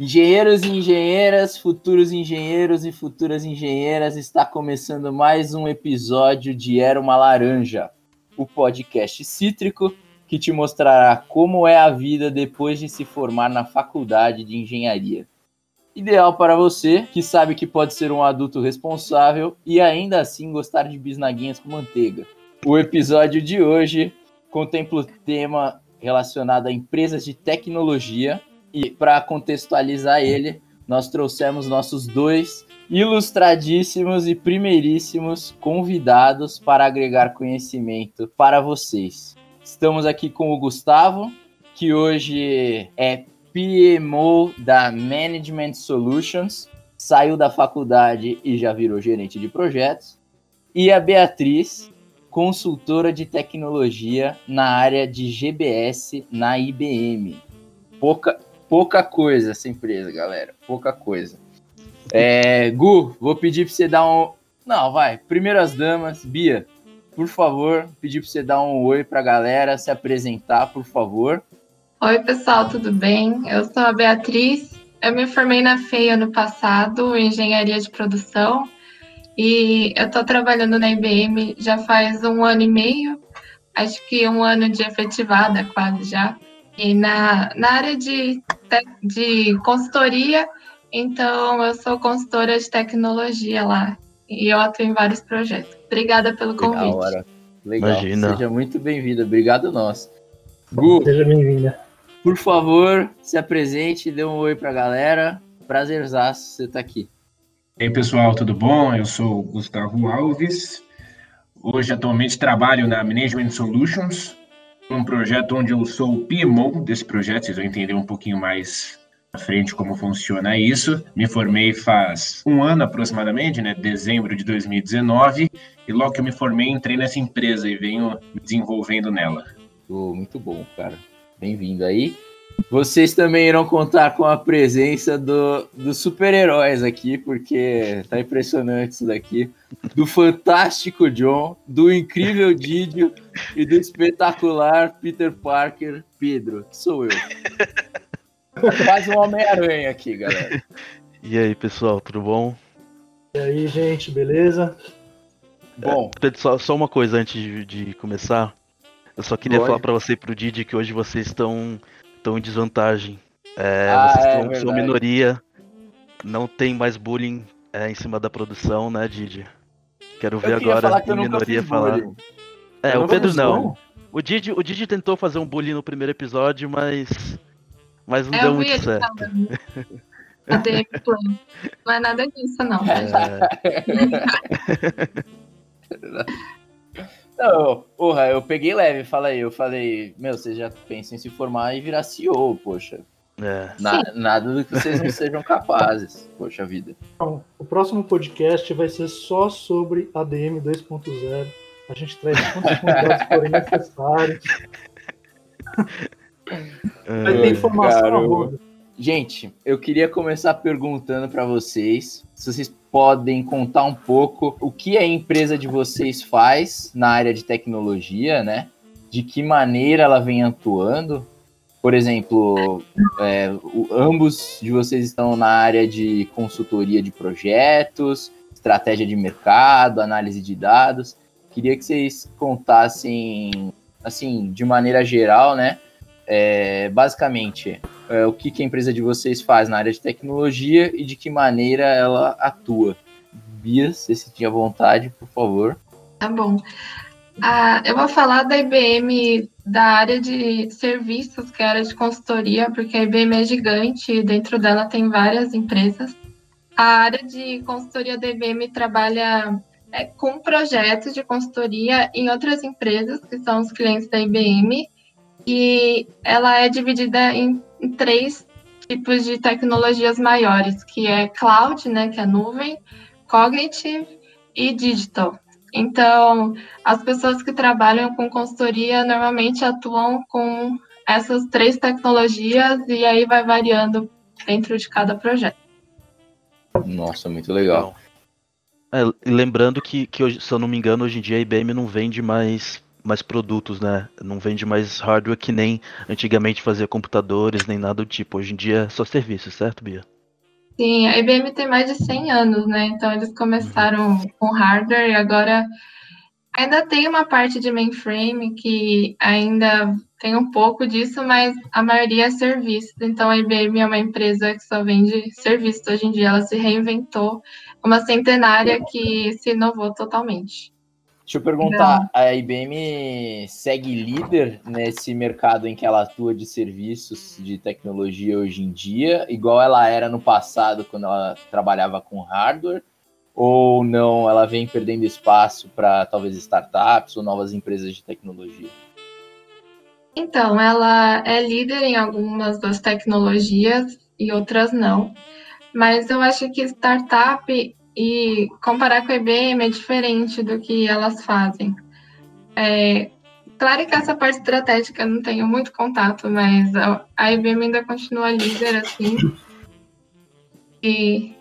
Engenheiros e engenheiras, futuros engenheiros e futuras engenheiras, está começando mais um episódio de Era uma Laranja, o podcast cítrico que te mostrará como é a vida depois de se formar na faculdade de engenharia. Ideal para você que sabe que pode ser um adulto responsável e ainda assim gostar de bisnaguinhas com manteiga. O episódio de hoje contempla o tema relacionado a empresas de tecnologia e para contextualizar ele, nós trouxemos nossos dois ilustradíssimos e primeiríssimos convidados para agregar conhecimento para vocês. Estamos aqui com o Gustavo, que hoje é PMO da Management Solutions, saiu da faculdade e já virou gerente de projetos, e a Beatriz, consultora de tecnologia na área de GBS na IBM. Pouca, pouca coisa essa empresa, galera. Pouca coisa. É, Gu, vou pedir para você dar um. Não, vai. Primeiras damas, Bia, por favor, pedir para você dar um oi para a galera, se apresentar, por favor. Oi, pessoal, tudo bem? Eu sou a Beatriz. Eu me formei na FEI ano passado, em engenharia de produção, e eu estou trabalhando na IBM já faz um ano e meio, acho que um ano de efetivada quase já. E na, na área de, de consultoria, então eu sou consultora de tecnologia lá e eu atuo em vários projetos. Obrigada pelo convite. Da hora. Legal. Imagina. Seja muito bem-vinda. Obrigado nós. Gu, Seja bem-vinda. Por favor, se apresente, dê um oi pra galera. Prazerzaço você estar tá aqui. E aí, pessoal, tudo bom? Eu sou Gustavo Alves. Hoje, atualmente, trabalho na Management Solutions, um projeto onde eu sou o PMO desse projeto, vocês vão entender um pouquinho mais à frente como funciona isso. Me formei faz um ano aproximadamente, né, dezembro de 2019, e logo que eu me formei, entrei nessa empresa e venho me desenvolvendo nela. Oh, muito bom, cara. Bem-vindo aí. Vocês também irão contar com a presença do, dos super-heróis aqui, porque tá impressionante isso daqui. Do fantástico John, do incrível Didio e do espetacular Peter Parker Pedro, que sou eu. Quase um Homem-Aranha aqui, galera. E aí, pessoal, tudo bom? E aí, gente, beleza? Bom. É, só, só uma coisa antes de, de começar. Eu só queria falar para você e pro Didi que hoje vocês estão estão em desvantagem. É, ah, vocês é, são, são minoria. Não tem mais bullying é, em cima da produção, né, Didi? Quero ver agora a minoria falar. É, eu o Pedro não. O Didi, o Didi tentou fazer um bullying no primeiro episódio, mas. Mas não é, deu muito certo. Cadê Não é nada disso, não. É... Não, porra, eu peguei leve, falei, eu falei, meu, vocês já pensam em se formar e virar CEO, poxa. É. Na, nada do que vocês não sejam capazes, poxa vida. Bom, o próximo podcast vai ser só sobre ADM 2.0. A gente traz quantos convidados forem necessários. vai ter informação. Gente, eu queria começar perguntando para vocês se vocês podem contar um pouco o que a empresa de vocês faz na área de tecnologia, né? De que maneira ela vem atuando. Por exemplo, é, o, ambos de vocês estão na área de consultoria de projetos, estratégia de mercado, análise de dados. Queria que vocês contassem, assim, de maneira geral, né? É, basicamente, é, o que, que a empresa de vocês faz na área de tecnologia e de que maneira ela atua. Bia, se você tinha vontade, por favor. Tá bom. Ah, eu vou falar da IBM da área de serviços, que é a área de consultoria, porque a IBM é gigante e dentro dela tem várias empresas. A área de consultoria da IBM trabalha é, com projetos de consultoria em outras empresas, que são os clientes da IBM, e ela é dividida em três tipos de tecnologias maiores, que é cloud, né, que é nuvem, cognitive e digital. Então, as pessoas que trabalham com consultoria normalmente atuam com essas três tecnologias e aí vai variando dentro de cada projeto. Nossa, muito legal. É, lembrando que, que, se eu não me engano, hoje em dia a IBM não vende mais mais produtos, né? Não vende mais hardware que nem antigamente fazia computadores, nem nada do tipo. Hoje em dia é só serviço, certo, Bia? Sim, a IBM tem mais de 100 anos, né? Então eles começaram com hardware e agora ainda tem uma parte de mainframe que ainda tem um pouco disso, mas a maioria é serviço. Então a IBM é uma empresa que só vende serviços hoje em dia. Ela se reinventou, uma centenária que se inovou totalmente. Deixa eu perguntar, Não. a IBM segue líder nesse mercado em que ela atua de serviços de tecnologia hoje em dia, igual ela era no passado quando ela trabalhava com hardware? Ou não, ela vem perdendo espaço para talvez startups ou novas empresas de tecnologia? Então, ela é líder em algumas das tecnologias e outras não. Mas eu acho que startup e comparar com a IBM é diferente do que elas fazem. É, claro que essa parte estratégica eu não tenho muito contato, mas a IBM ainda continua líder, assim. E,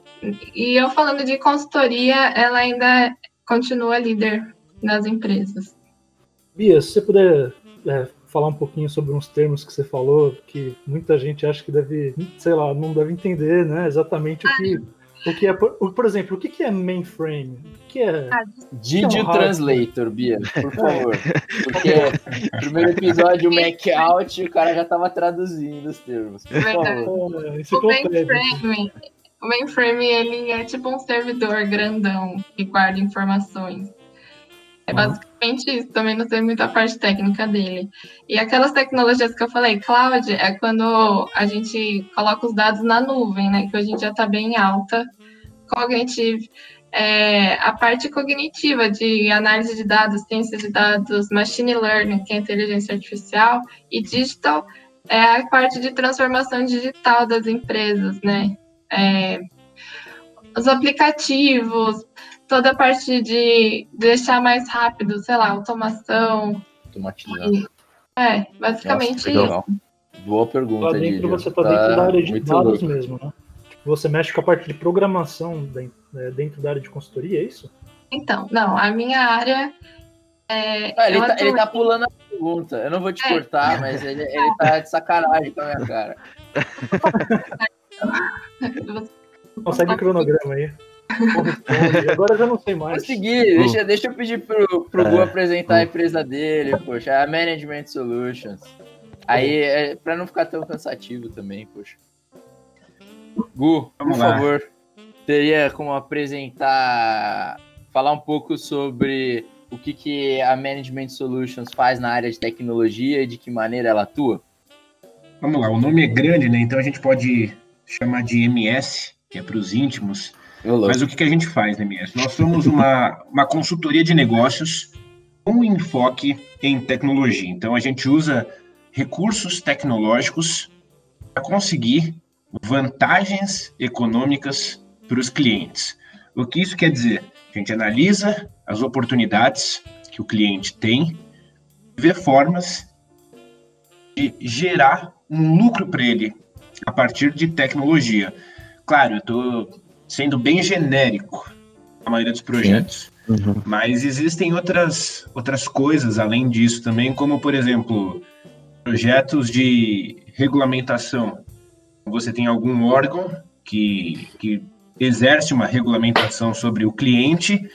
e eu falando de consultoria, ela ainda continua líder nas empresas. Bia, se você puder é, falar um pouquinho sobre uns termos que você falou, que muita gente acha que deve, sei lá, não deve entender, né? Exatamente o que o que é, por, por exemplo, o que é mainframe? O que é. Video é um Translator, Bia, por favor. Porque no primeiro episódio, o Mac Out, o cara já tava traduzindo os termos. Por favor. É, o mainframe, o mainframe ele é tipo um servidor grandão que guarda informações. É basicamente isso, também não sei muita parte técnica dele. E aquelas tecnologias que eu falei, cloud, é quando a gente coloca os dados na nuvem, né? Que hoje em dia está bem alta. Cognitive, é, a parte cognitiva de análise de dados, ciência de dados, machine learning, que é inteligência artificial, e digital é a parte de transformação digital das empresas, né? É, os aplicativos, toda a parte de deixar mais rápido, sei lá, automação. Automatizar. É, basicamente Nossa, isso. Boa pergunta, dentro você está tá dentro da área de dados louco. mesmo, né? Tipo, você mexe com a parte de programação é, dentro da área de consultoria, é isso? Então, não, a minha área é, ah, ele, tá, ele, tá, pulando a pergunta. Eu não vou te é. cortar, mas ele, ele tá de sacanagem com a minha cara. Consegue o cronograma aí. Agora eu já não sei mais. Consegui, deixa, deixa eu pedir pro, pro é. Gu apresentar a empresa dele, poxa, a Management Solutions. Aí, é pra não ficar tão cansativo também, poxa. Gu, Vamos por lá. favor, teria como apresentar, falar um pouco sobre o que, que a Management Solutions faz na área de tecnologia e de que maneira ela atua? Vamos lá, o nome é grande, né? Então a gente pode chamar de MS, que é para os íntimos. Mas o que, que a gente faz, MS? Nós somos uma, uma consultoria de negócios com enfoque em tecnologia. Então, a gente usa recursos tecnológicos para conseguir vantagens econômicas para os clientes. O que isso quer dizer? A gente analisa as oportunidades que o cliente tem, vê formas de gerar um lucro para ele a partir de tecnologia. Claro, eu estou sendo bem genérico a maioria dos projetos. Uhum. Mas existem outras, outras coisas além disso também, como, por exemplo, projetos de regulamentação. Você tem algum órgão que, que exerce uma regulamentação sobre o cliente,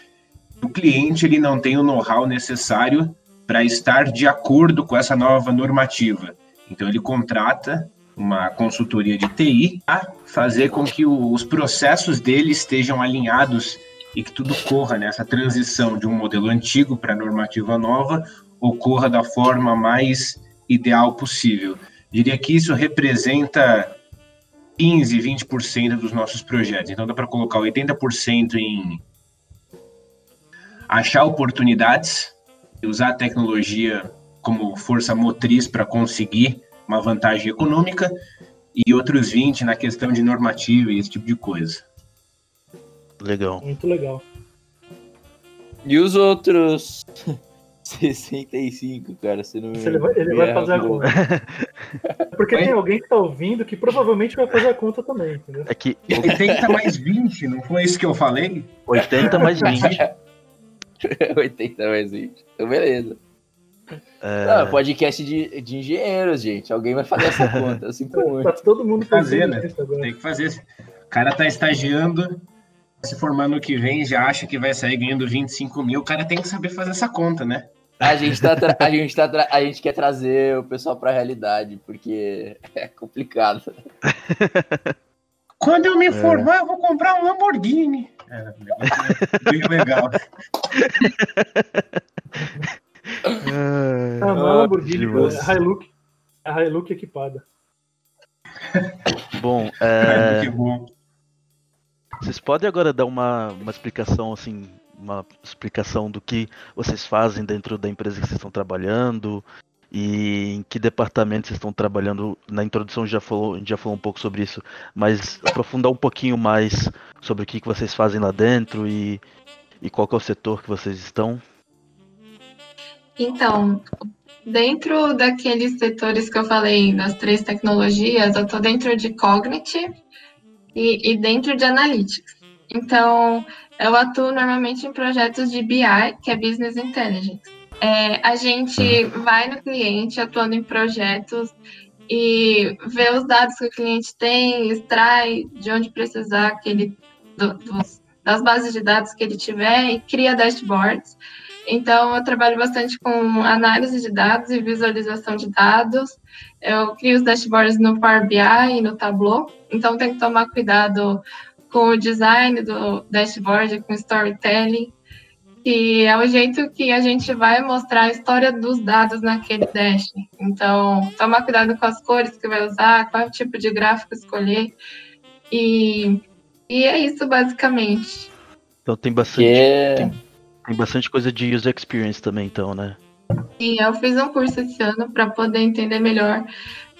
o cliente ele não tem o know-how necessário para estar de acordo com essa nova normativa. Então ele contrata uma consultoria de TI a fazer com que o, os processos dele estejam alinhados e que tudo corra nessa transição de um modelo antigo para a normativa nova ocorra da forma mais ideal possível. Diria que isso representa 15, 20% dos nossos projetos. Então dá para colocar 80% em achar oportunidades, usar a tecnologia como força motriz para conseguir uma vantagem econômica e outros 20 na questão de normativa e esse tipo de coisa. Legal. Muito legal. E os outros 65, cara, você não. Ele vai, ele vai fazer a conta. Porque tem alguém que tá ouvindo que provavelmente vai fazer a conta também, entendeu? É que 80 mais 20, não foi isso que eu falei? 80 mais 20. 80 mais 20. Então, beleza. É... Não, podcast de, de engenheiros, gente. Alguém vai fazer essa conta. Assim como tá todo mundo fazer, né? Tem que fazer. O cara tá estagiando, se formando no que vem, já acha que vai sair ganhando 25 mil. O cara tem que saber fazer essa conta, né? A gente, tá a, gente tá a gente quer trazer o pessoal para a realidade, porque é complicado. Quando eu me é. formar, eu vou comprar um Lamborghini. É, bem legal. ah, não é Lamborghini, é Hilux, é Hilux equipada. Bom, é... bom. Vocês podem agora dar uma, uma explicação assim uma explicação do que vocês fazem dentro da empresa que vocês estão trabalhando e em que departamento vocês estão trabalhando. Na introdução já falou, já falou um pouco sobre isso, mas aprofundar um pouquinho mais sobre o que, que vocês fazem lá dentro e, e qual é o setor que vocês estão. Então, dentro daqueles setores que eu falei, das três tecnologias, eu estou dentro de Cognitive e, e dentro de Analytics. Então, eu atuo normalmente em projetos de BI, que é Business Intelligence. É, a gente vai no cliente atuando em projetos e vê os dados que o cliente tem, extrai de onde precisar que ele, do, dos, das bases de dados que ele tiver e cria dashboards. Então, eu trabalho bastante com análise de dados e visualização de dados. Eu crio os dashboards no Power BI e no Tableau. Então, tem que tomar cuidado com o design do dashboard, com storytelling, que é o jeito que a gente vai mostrar a história dos dados naquele dash. Então, tomar cuidado com as cores que vai usar, qual tipo de gráfico escolher. E, e é isso, basicamente. Então tem bastante, yeah. tem, tem bastante coisa de user experience também, então, né? Sim, eu fiz um curso esse ano para poder entender melhor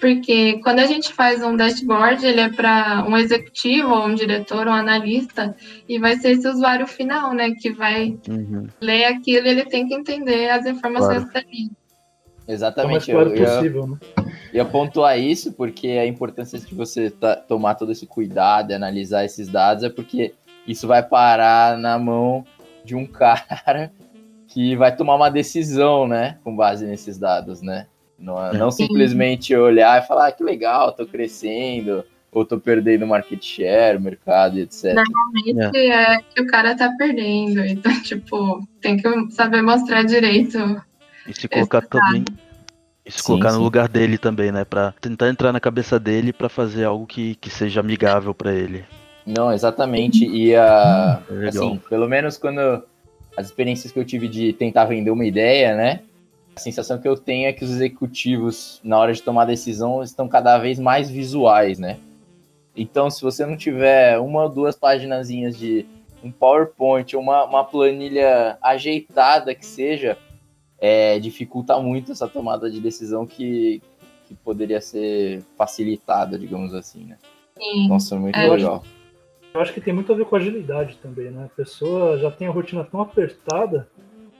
porque quando a gente faz um dashboard, ele é para um executivo, ou um diretor, ou um analista, e vai ser esse usuário final, né, que vai uhum. ler aquilo e ele tem que entender as informações claro. dali. Exatamente. É claro eu, possível, né? ia pontuar isso, porque a importância de você tomar todo esse cuidado e analisar esses dados é porque isso vai parar na mão de um cara que vai tomar uma decisão, né, com base nesses dados, né? Não, é, não simplesmente olhar e falar ah, que legal, tô crescendo, ou tô perdendo market share, mercado, etc. Normalmente é. é que o cara tá perdendo, então, tipo, tem que saber mostrar direito. E se colocar também. E se sim, colocar sim. no lugar dele também, né? Pra tentar entrar na cabeça dele para fazer algo que, que seja amigável para ele. Não, exatamente. E a. É assim, pelo menos quando. As experiências que eu tive de tentar vender uma ideia, né? A sensação que eu tenho é que os executivos, na hora de tomar decisão, estão cada vez mais visuais, né? Então, se você não tiver uma ou duas páginas de um PowerPoint, uma, uma planilha ajeitada que seja, é, dificulta muito essa tomada de decisão que, que poderia ser facilitada, digamos assim, né? Sim. Nossa, muito é, legal. Eu acho que tem muito a ver com agilidade também, né? A pessoa já tem a rotina tão apertada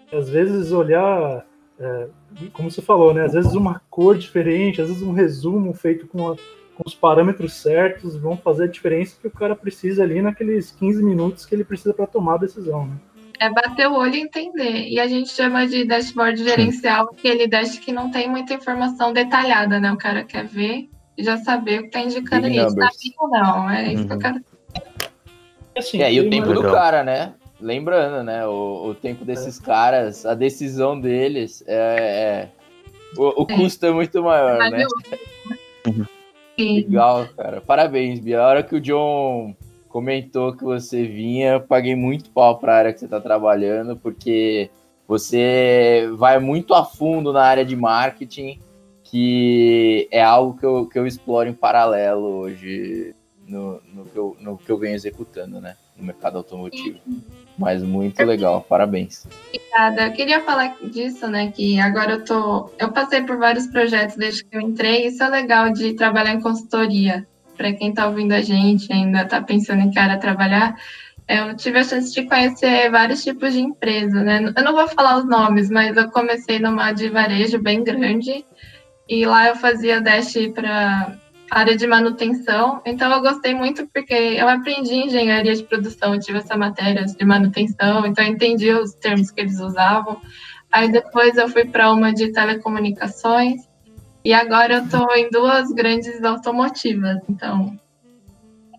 que às vezes olhar é, como você falou, né? Às vezes uma cor diferente, às vezes um resumo feito com, a, com os parâmetros certos vão fazer a diferença que o cara precisa ali naqueles 15 minutos que ele precisa para tomar a decisão, né? É bater o olho e entender. E a gente chama de dashboard gerencial aquele dash que não tem muita informação detalhada, né? O cara quer ver e já saber o que está indicando ali. Está ou não. É isso uhum. que eu uhum. quero. Assim, é, e o tempo do cara, né? lembrando, né? O, o tempo desses é. caras, a decisão deles é. é o, o, é. custo é muito maior, né? Legal, cara. Parabéns, Bia. A hora que o John comentou que você vinha, paguei muito pau pra área que você tá trabalhando, porque você vai muito a fundo na área de marketing, que é algo que eu, que eu exploro em paralelo hoje no, no, que, eu, no que eu venho executando, né? No mercado automotivo. Mas muito legal, parabéns. Obrigada. Eu queria falar disso, né? Que agora eu tô. Eu passei por vários projetos desde que eu entrei. Isso é legal de trabalhar em consultoria. Para quem está ouvindo a gente, ainda está pensando em que área trabalhar, eu tive a chance de conhecer vários tipos de empresa, né? Eu não vou falar os nomes, mas eu comecei numa de varejo bem grande e lá eu fazia dash para área de manutenção. Então eu gostei muito porque eu aprendi engenharia de produção, tive essa matéria de manutenção, então eu entendi os termos que eles usavam. Aí depois eu fui para uma de telecomunicações. E agora eu estou em duas grandes automotivas. Então,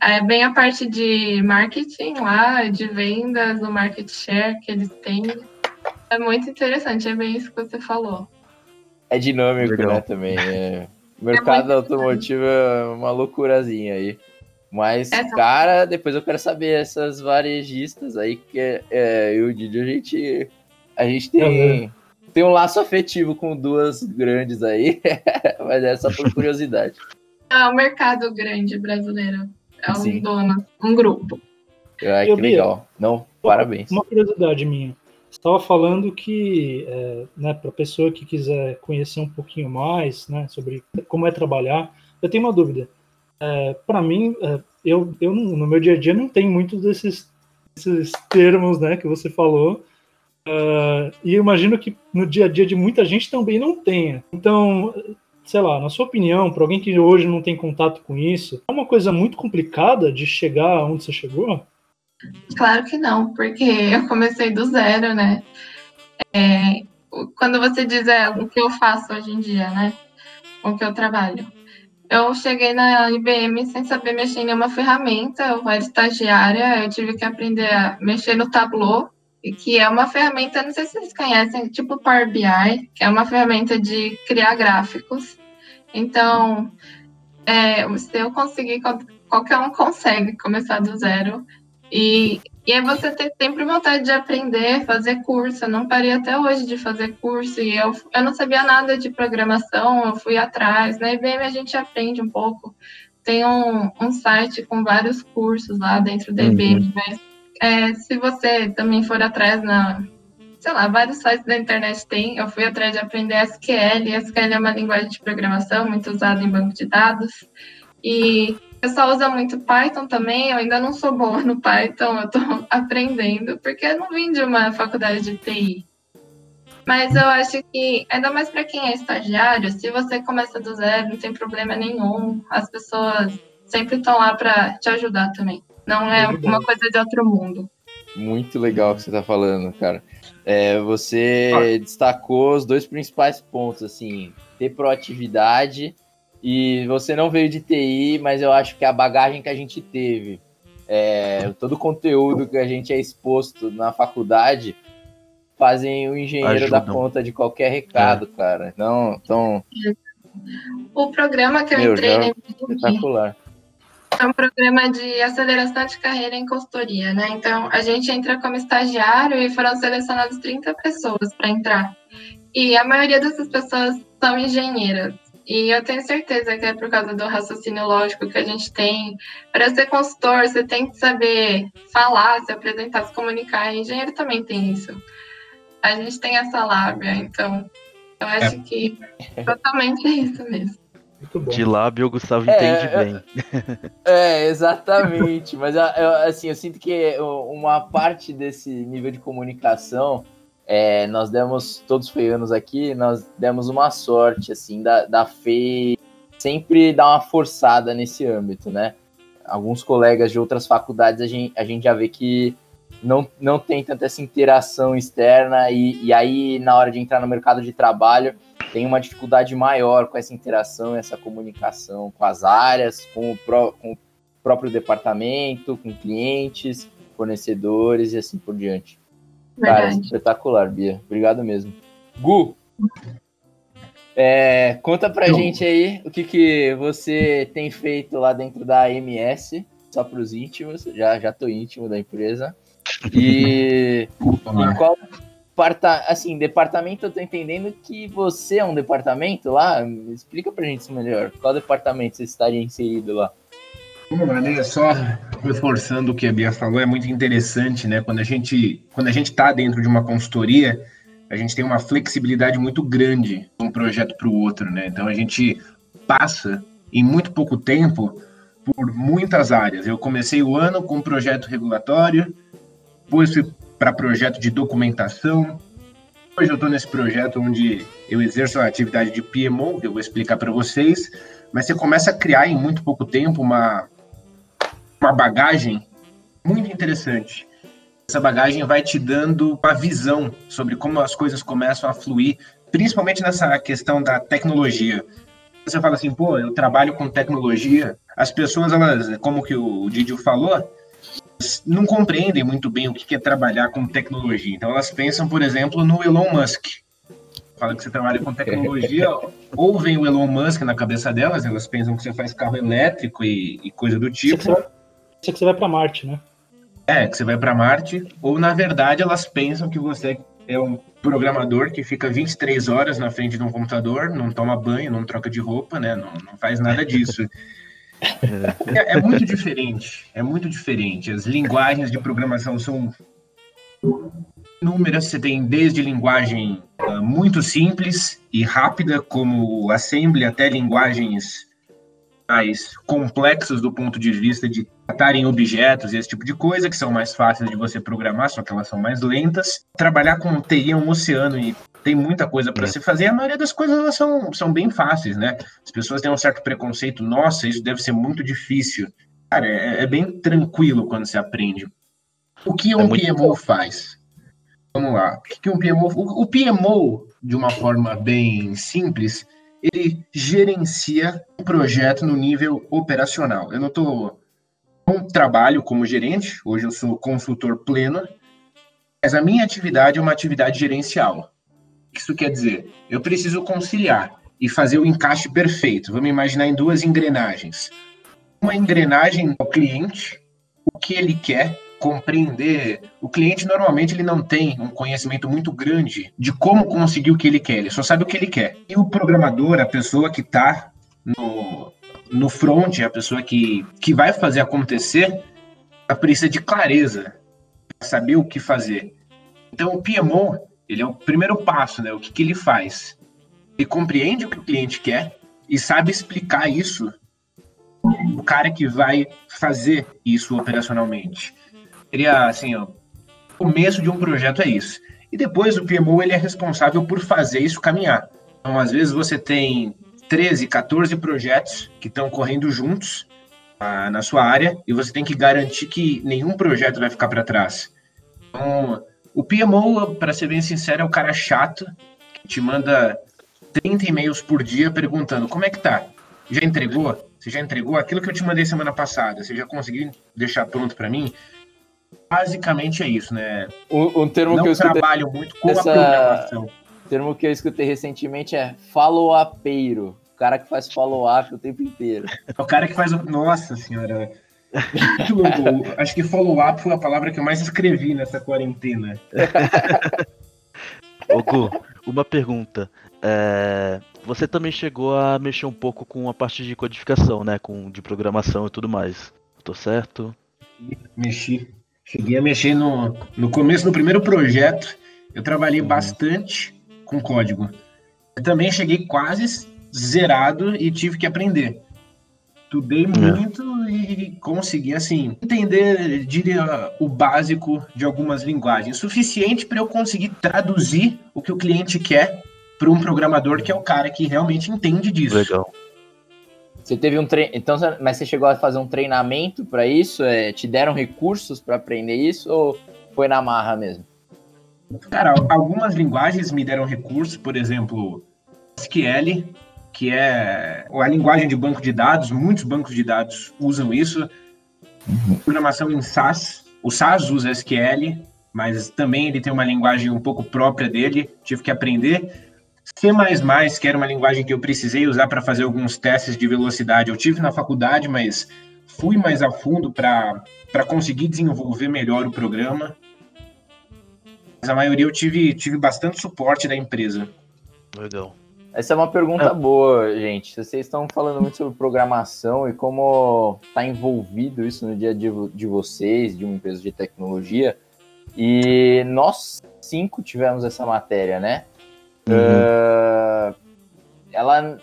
é bem a parte de marketing lá, de vendas, o market share que eles têm. É muito interessante, é bem isso que você falou. É dinâmico, Legal. né, também. É... O mercado é automotivo é uma loucurazinha aí. Mas, Essa... cara, depois eu quero saber essas varejistas aí, que é, é, eu e o Didi, a gente, a gente tem, tem um laço afetivo com duas grandes aí, mas é só por curiosidade. É o mercado grande brasileiro. É um Sim. dono, um grupo. Ai, que legal. Não, parabéns. Uma curiosidade minha estava falando que, é, né, para a pessoa que quiser conhecer um pouquinho mais, né, sobre como é trabalhar, eu tenho uma dúvida. É, para mim, é, eu, eu no meu dia a dia não tenho muitos desses, desses termos, né, que você falou. Uh, e imagino que no dia a dia de muita gente também não tenha. Então, sei lá, na sua opinião, para alguém que hoje não tem contato com isso, é uma coisa muito complicada de chegar onde você chegou? Claro que não, porque eu comecei do zero, né? É, quando você diz é, o que eu faço hoje em dia, né? O que eu trabalho. Eu cheguei na IBM sem saber mexer em nenhuma ferramenta, eu era estagiária, eu tive que aprender a mexer no Tableau, que é uma ferramenta, não sei se vocês conhecem, tipo Power BI, que é uma ferramenta de criar gráficos. Então, é, se eu conseguir, qualquer um consegue começar do zero e, e aí você tem sempre vontade de aprender, fazer curso. Eu não parei até hoje de fazer curso e eu, eu não sabia nada de programação, eu fui atrás. Na IBM a gente aprende um pouco. Tem um, um site com vários cursos lá dentro da IBM, uhum. mas é, se você também for atrás na, sei lá, vários sites da internet tem. Eu fui atrás de aprender SQL. SQL é uma linguagem de programação muito usada em banco de dados. E pessoal usa muito Python também, eu ainda não sou boa no Python, eu estou aprendendo, porque eu não vim de uma faculdade de TI. Mas eu acho que, ainda mais para quem é estagiário, se você começa do zero, não tem problema nenhum. As pessoas sempre estão lá para te ajudar também. Não é uma coisa de outro mundo. Muito legal o que você está falando, cara. É, você ah. destacou os dois principais pontos, assim, ter proatividade e você não veio de TI, mas eu acho que a bagagem que a gente teve, é, todo o conteúdo que a gente é exposto na faculdade, fazem o engenheiro Ajudam. dar conta de qualquer recado, é. cara. Não, então. O programa que eu Meu, entrei é espetacular. É um programa de aceleração de carreira em consultoria, né? Então, a gente entra como estagiário e foram selecionadas 30 pessoas para entrar. E a maioria dessas pessoas são engenheiras. E eu tenho certeza que é por causa do raciocínio lógico que a gente tem. Para ser consultor, você tem que saber falar, se apresentar, se comunicar. E engenheiro também tem isso. A gente tem essa lábia, então eu acho é. que totalmente é isso mesmo. De lábio o Gustavo é, entende bem. É, exatamente. Mas eu, assim, eu sinto que uma parte desse nível de comunicação é, nós demos, todos feianos aqui, nós demos uma sorte, assim, da, da FEI sempre dar uma forçada nesse âmbito, né? Alguns colegas de outras faculdades, a gente, a gente já vê que não, não tem tanta essa interação externa e, e aí, na hora de entrar no mercado de trabalho, tem uma dificuldade maior com essa interação, essa comunicação com as áreas, com o, pró, com o próprio departamento, com clientes, fornecedores e assim por diante. Cara, espetacular, Bia. Obrigado mesmo. Gu, é, conta pra Não. gente aí o que, que você tem feito lá dentro da AMS, só pros íntimos, já, já tô íntimo da empresa. E, e qual assim, departamento eu tô entendendo que você é um departamento lá? Explica pra gente isso melhor. Qual departamento você estaria inserido lá? Vamos lá, né? Só reforçando o que a Bia falou, é muito interessante, né? Quando a gente quando a gente está dentro de uma consultoria, a gente tem uma flexibilidade muito grande de um projeto para o outro, né? Então a gente passa em muito pouco tempo por muitas áreas. Eu comecei o ano com um projeto regulatório, depois fui para projeto de documentação. Hoje eu estou nesse projeto onde eu exerço a atividade de PMO, que eu vou explicar para vocês, mas você começa a criar em muito pouco tempo uma, uma bagagem muito interessante. Essa bagagem vai te dando uma visão sobre como as coisas começam a fluir, principalmente nessa questão da tecnologia. Você fala assim, pô, eu trabalho com tecnologia. As pessoas, elas, como que o Didio falou, não compreendem muito bem o que é trabalhar com tecnologia. Então elas pensam, por exemplo, no Elon Musk. Fala que você trabalha com tecnologia, ou vem o Elon Musk na cabeça delas, elas pensam que você faz carro elétrico e, e coisa do tipo. É que você vai para Marte, né? É, que você vai para Marte, ou na verdade elas pensam que você é um programador que fica 23 horas na frente de um computador, não toma banho, não troca de roupa, né? Não, não faz nada disso. É, é, muito diferente, é muito diferente. As linguagens de programação são inúmeras. Você tem desde linguagem uh, muito simples e rápida, como Assembly, até linguagens mais complexas do ponto de vista de tratarem objetos e esse tipo de coisa, que são mais fáceis de você programar, só que elas são mais lentas. Trabalhar com TI é um oceano e tem muita coisa para é. se fazer. A maioria das coisas elas são, são bem fáceis, né? As pessoas têm um certo preconceito, nossa, isso deve ser muito difícil. Cara, é, é bem tranquilo quando você aprende. O que um é PMO faz? Vamos lá. O que um PMO... O PMO, de uma forma bem simples, ele gerencia o projeto no nível operacional. Eu não estou não trabalho como gerente, hoje eu sou consultor pleno, mas a minha atividade é uma atividade gerencial. Isso quer dizer? Eu preciso conciliar e fazer o encaixe perfeito. Vamos imaginar em duas engrenagens. Uma engrenagem ao cliente, o que ele quer, compreender. O cliente normalmente ele não tem um conhecimento muito grande de como conseguir o que ele quer, ele só sabe o que ele quer. E o programador, a pessoa que está no, no front, a pessoa que, que vai fazer acontecer, ela precisa de clareza, saber o que fazer. Então o PMO, ele é o primeiro passo, né? O que, que ele faz? Ele compreende o que o cliente quer e sabe explicar isso o cara que vai fazer isso operacionalmente. Seria assim, ó, o começo de um projeto é isso. E depois o PMO ele é responsável por fazer isso caminhar. Então, às vezes você tem 13, 14 projetos que estão correndo juntos ah, na sua área e você tem que garantir que nenhum projeto vai ficar para trás. Então, o PMO, para ser bem sincero, é o cara chato que te manda 30 e-mails por dia perguntando como é que tá? Já entregou? Você já entregou aquilo que eu te mandei semana passada? Você já conseguiu deixar pronto para mim? Basicamente é isso, né? Um, um termo Não que eu trabalho muito com essa... a programação termo que eu escutei recentemente é follow-upeiro. O cara que faz follow-up o tempo inteiro. É o cara que faz. Nossa senhora. Acho que follow-up foi a palavra que eu mais escrevi nessa quarentena. Ô Gu, uma pergunta. É, você também chegou a mexer um pouco com a parte de codificação, né? Com, de programação e tudo mais. Tô certo? Mexi. Cheguei a mexer no, no começo do primeiro projeto. Eu trabalhei uhum. bastante com código. Eu também cheguei quase zerado e tive que aprender. Estudei é. muito e consegui, assim, entender, diria, o básico de algumas linguagens. Suficiente para eu conseguir traduzir o que o cliente quer para um programador que é o cara que realmente entende disso. Legal. Você teve um treino, então, mas você chegou a fazer um treinamento para isso? É, te deram recursos para aprender isso ou foi na marra mesmo? Cara, algumas linguagens me deram recurso, por exemplo, SQL, que é a linguagem de banco de dados, muitos bancos de dados usam isso. Uhum. Programação em SAS, o SAS usa SQL, mas também ele tem uma linguagem um pouco própria dele, tive que aprender. C++, que era uma linguagem que eu precisei usar para fazer alguns testes de velocidade, eu tive na faculdade, mas fui mais a fundo para conseguir desenvolver melhor o programa. Mas a maioria eu tive, tive bastante suporte da empresa. Legal. Essa é uma pergunta é. boa, gente. Vocês estão falando muito sobre programação e como está envolvido isso no dia a dia de vocês, de uma empresa de tecnologia. E nós cinco tivemos essa matéria, né? Uhum. Uh, ela,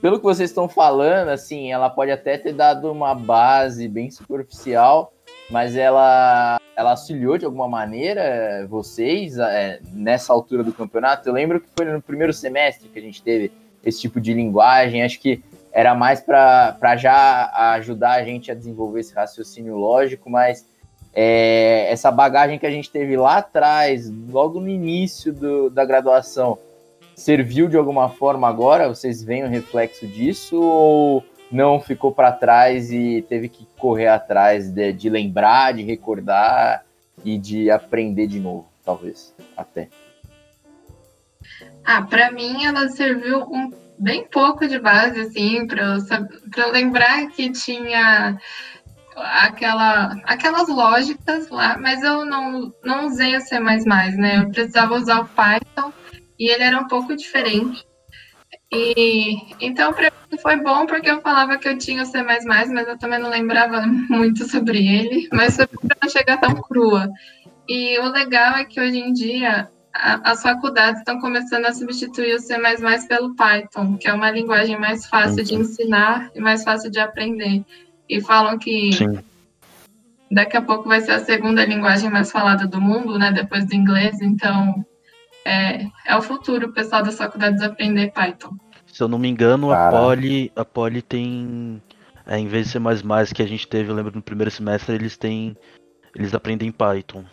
pelo que vocês estão falando, assim, ela pode até ter dado uma base bem superficial, mas ela, ela auxiliou de alguma maneira vocês é, nessa altura do campeonato? Eu lembro que foi no primeiro semestre que a gente teve esse tipo de linguagem, acho que era mais para já ajudar a gente a desenvolver esse raciocínio lógico, mas é, essa bagagem que a gente teve lá atrás, logo no início do, da graduação, serviu de alguma forma agora? Vocês veem o reflexo disso ou não ficou para trás e teve que correr atrás de, de, lembrar, de recordar e de aprender de novo, talvez, até? Ah, para mim ela serviu um, bem pouco de base, assim, para eu, lembrar que tinha aquela, aquelas lógicas lá, mas eu não, não usei o C++, né? Eu precisava usar o Python e ele era um pouco diferente. E então para mim foi bom porque eu falava que eu tinha o C++, mas eu também não lembrava muito sobre ele, mas foi para não chegar tão crua. E o legal é que hoje em dia a, as faculdades estão começando a substituir o C++ pelo Python, que é uma linguagem mais fácil de ensinar e mais fácil de aprender. E falam que Sim. daqui a pouco vai ser a segunda linguagem mais falada do mundo, né, depois do inglês, então é, é o futuro o pessoal das faculdades aprender Python. Se eu não me engano, a Poli, a Poli tem. É, em vez de ser mais mais que a gente teve, eu lembro no primeiro semestre, eles têm. Eles aprendem Python.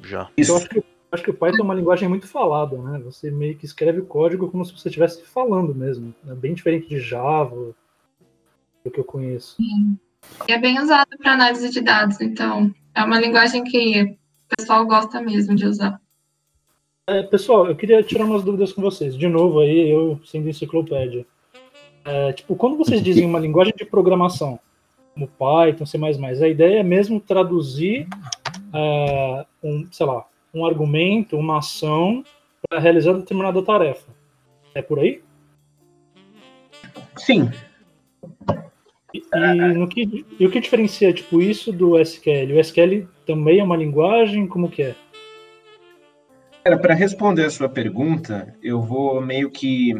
Já. Isso. Eu acho que, acho que o Python é uma linguagem muito falada, né? Você meio que escreve o código como se você estivesse falando mesmo. É bem diferente de Java, do que eu conheço. Sim. E é bem usado para análise de dados, então é uma linguagem que o pessoal gosta mesmo de usar. É, pessoal, eu queria tirar umas dúvidas com vocês. De novo, aí, eu sendo enciclopédia. É, tipo, quando vocês dizem uma linguagem de programação, como Python, C++, a ideia é mesmo traduzir, é, um, sei lá, um argumento, uma ação para realizar determinada tarefa. É por aí? Sim. E, e, no que, e o que diferencia tipo, isso do SQL? O SQL também é uma linguagem? Como que é? Para responder a sua pergunta, eu vou meio que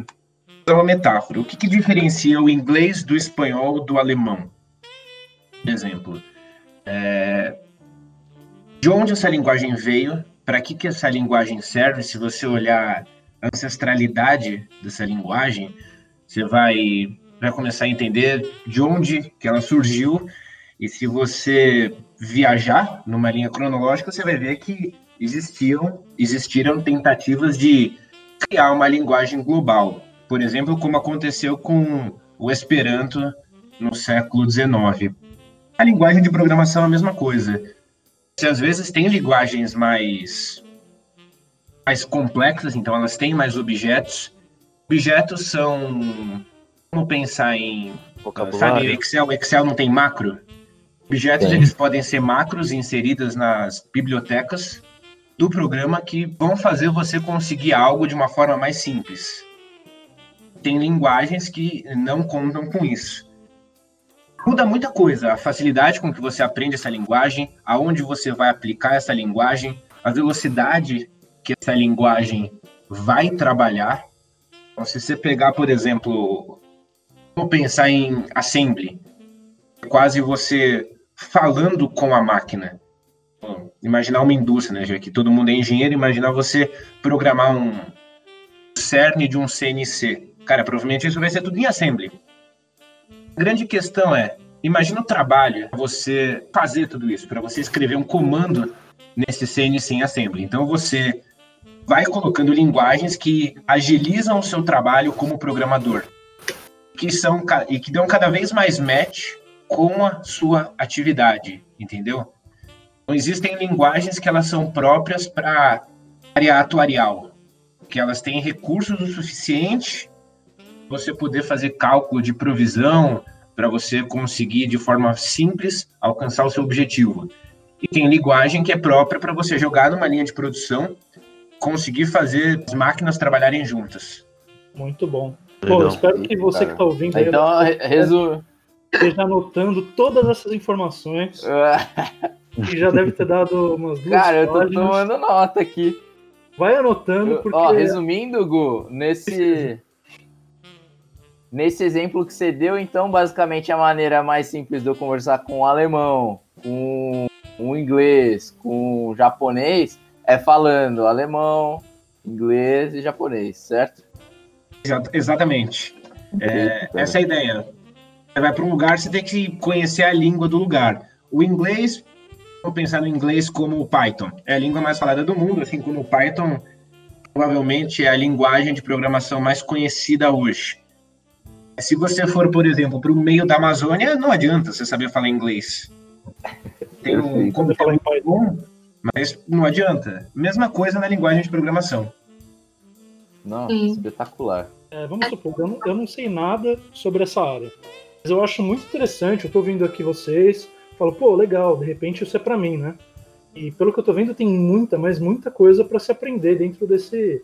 dar uma metáfora. O que, que diferencia o inglês do espanhol do alemão? Por exemplo, é... de onde essa linguagem veio? Para que, que essa linguagem serve? Se você olhar a ancestralidade dessa linguagem, você vai, vai começar a entender de onde que ela surgiu. E se você viajar numa linha cronológica, você vai ver que existiam, existiram tentativas de criar uma linguagem global. Por exemplo, como aconteceu com o Esperanto no século XIX. A linguagem de programação é a mesma coisa. Você às vezes tem linguagens mais mais complexas, então elas têm mais objetos. Objetos são como pensar em sabe, Excel, Excel não tem macro. Objetos eles podem ser macros inseridas nas bibliotecas do programa que vão fazer você conseguir algo de uma forma mais simples. Tem linguagens que não contam com isso. Muda muita coisa, a facilidade com que você aprende essa linguagem, aonde você vai aplicar essa linguagem, a velocidade que essa linguagem vai trabalhar. Então, se você pegar, por exemplo, vou pensar em assembly, quase você falando com a máquina imaginar uma indústria, né, já que todo mundo é engenheiro, imaginar você programar um cerne de um CNC. Cara, provavelmente isso vai ser tudo em assembly. A grande questão é, imagina o trabalho você fazer tudo isso, para você escrever um comando nesse CNC em assembly. Então você vai colocando linguagens que agilizam o seu trabalho como programador, que são e que dão cada vez mais match com a sua atividade, entendeu? Então, existem linguagens que elas são próprias para área atuarial, que elas têm recursos o suficiente você poder fazer cálculo de provisão para você conseguir de forma simples alcançar o seu objetivo. E tem linguagem que é própria para você jogar numa linha de produção, conseguir fazer as máquinas trabalharem juntas. Muito bom. Bom, espero que você que está ouvindo então, resumo. esteja anotando todas essas informações. que já deve ter dado umas duas Cara, eu tô páginas. tomando nota aqui. Vai anotando, porque... Ó, resumindo, Gu, nesse... Nesse exemplo que você deu, então, basicamente a maneira mais simples de eu conversar com o alemão, com o inglês, com o japonês, é falando alemão, inglês e japonês, certo? Exatamente. É, essa é a ideia. Você vai para um lugar, você tem que conhecer a língua do lugar. O inglês Vou pensar no inglês como o Python. É a língua mais falada do mundo, assim como o Python provavelmente é a linguagem de programação mais conhecida hoje. Se você for, por exemplo, para o meio da Amazônia, não adianta você saber falar inglês. Tem um conteúdo bom, mas não adianta. Mesma coisa na linguagem de programação. Não, espetacular. É, vamos supor, eu não, eu não sei nada sobre essa área. Mas eu acho muito interessante, eu estou vendo aqui vocês, falo, pô, legal, de repente isso é para mim, né? E pelo que eu estou vendo, tem muita, mas muita coisa para se aprender dentro desse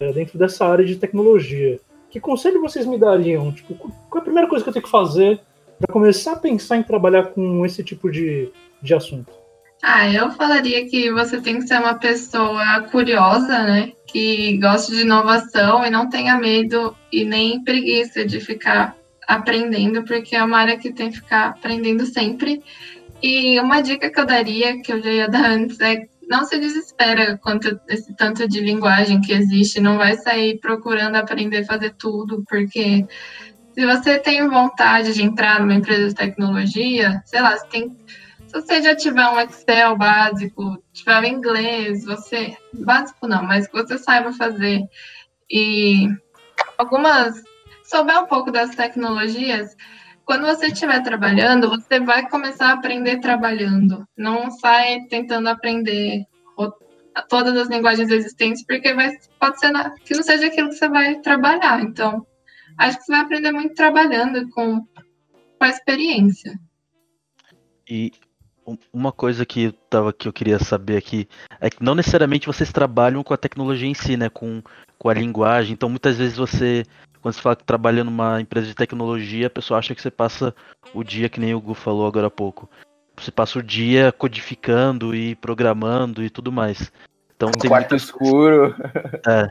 é, dentro dessa área de tecnologia. Que conselho vocês me dariam? Tipo, qual é a primeira coisa que eu tenho que fazer para começar a pensar em trabalhar com esse tipo de, de assunto? Ah, eu falaria que você tem que ser uma pessoa curiosa, né? Que goste de inovação e não tenha medo e nem preguiça de ficar aprendendo, porque é uma área que tem que ficar aprendendo sempre. E uma dica que eu daria, que eu já ia dar antes, é não se desespera quanto esse tanto de linguagem que existe, não vai sair procurando aprender a fazer tudo, porque se você tem vontade de entrar numa empresa de tecnologia, sei lá, você tem se você já tiver um Excel básico, tiver inglês, você. Básico não, mas que você saiba fazer. E algumas. Souber um pouco das tecnologias, quando você estiver trabalhando, você vai começar a aprender trabalhando. Não sai tentando aprender todas as linguagens existentes, porque vai, pode ser que não seja aquilo que você vai trabalhar. Então, acho que você vai aprender muito trabalhando com, com a experiência. E uma coisa que eu, tava, que eu queria saber aqui é que não necessariamente vocês trabalham com a tecnologia em si, né? Com, com a linguagem. Então muitas vezes você, quando você fala que trabalha numa empresa de tecnologia, a pessoa acha que você passa o dia, que nem o Gu falou agora há pouco. Você passa o dia codificando e programando e tudo mais. Então um tem quarto escuro. É,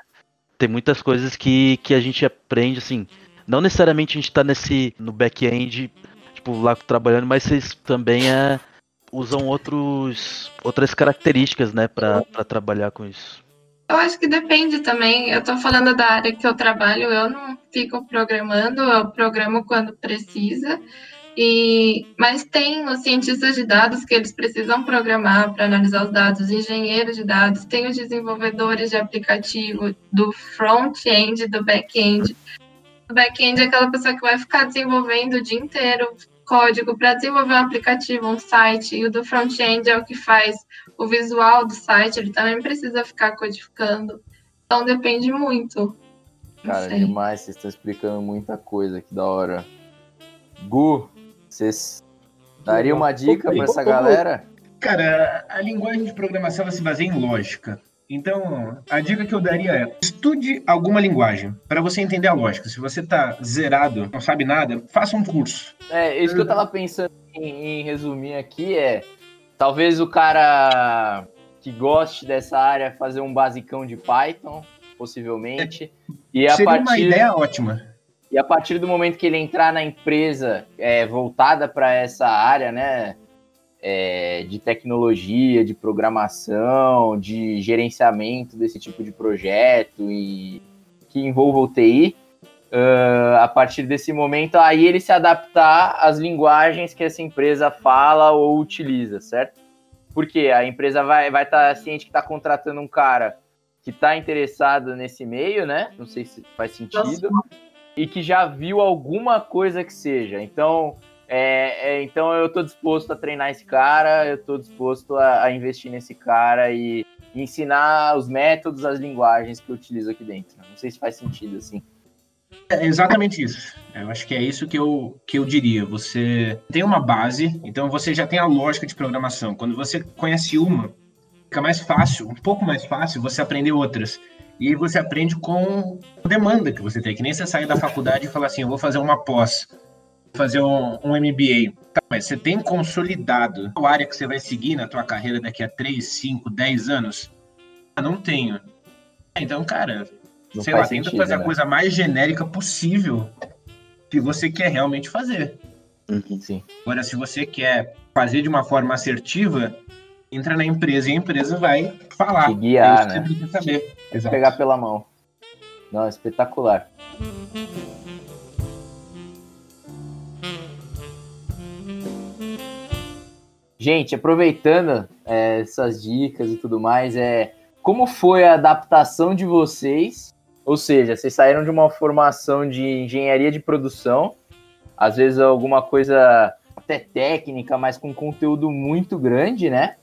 tem muitas coisas que, que a gente aprende, assim. Não necessariamente a gente está nesse no back-end, tipo, lá trabalhando, mas vocês também é usam outros, outras características, né, para trabalhar com isso? Eu acho que depende também. Eu estou falando da área que eu trabalho, eu não fico programando, eu programo quando precisa. E, mas tem os cientistas de dados que eles precisam programar para analisar os dados, engenheiros de dados, tem os desenvolvedores de aplicativo do front-end, do back-end. O back-end é aquela pessoa que vai ficar desenvolvendo o dia inteiro, código para desenvolver um aplicativo, um site, e o do front-end é o que faz o visual do site, ele também precisa ficar codificando. Então depende muito. Cara, demais, vocês estão explicando muita coisa, que da hora. Gu, vocês daria uma dica para essa galera? Cara, a linguagem de programação ela se baseia em lógica. Então, a dica que eu daria é: estude alguma linguagem para você entender a lógica. Se você tá zerado, não sabe nada, faça um curso. É, isso que eu tava pensando em, em resumir aqui é: talvez o cara que goste dessa área fazer um basicão de Python, possivelmente. E a seria partir... uma ideia ótima. E a partir do momento que ele entrar na empresa é, voltada para essa área, né? é, de tecnologia, de programação, de gerenciamento desse tipo de projeto e que envolva o TI. Uh, a partir desse momento, aí ele se adaptar às linguagens que essa empresa fala ou utiliza, certo? Porque a empresa vai estar vai tá ciente que está contratando um cara que está interessado nesse meio, né? Não sei se faz sentido. E que já viu alguma coisa que seja. Então, é, é, então eu tô disposto a treinar esse cara, eu tô disposto a, a investir nesse cara e, e, ensinar os métodos, as linguagens que eu utilizo aqui dentro. Não sei se faz sentido assim. É exatamente isso. Eu acho que é isso que eu, que eu diria. Você tem uma base, então você já tem a lógica de programação. Quando você conhece uma, fica mais fácil, um pouco mais fácil, você aprender outras. E você aprende com a demanda que você tem. Que nem você sair da faculdade e falar assim, eu vou fazer uma pós fazer um, um MBA. Tá, mas você tem consolidado a área que você vai seguir na tua carreira daqui a 3, 5, 10 anos? Ah, não tenho. Então, cara, não sei lá, sentido, tenta fazer né? a coisa mais genérica possível que você quer realmente fazer. Uhum, sim. Agora, se você quer fazer de uma forma assertiva, entra na empresa e a empresa vai falar. Te guiar, é né? Você precisa saber. Pegar pela mão. Não, espetacular. Gente, aproveitando é, essas dicas e tudo mais, é como foi a adaptação de vocês? Ou seja, vocês saíram de uma formação de engenharia de produção, às vezes alguma coisa até técnica, mas com conteúdo muito grande, né?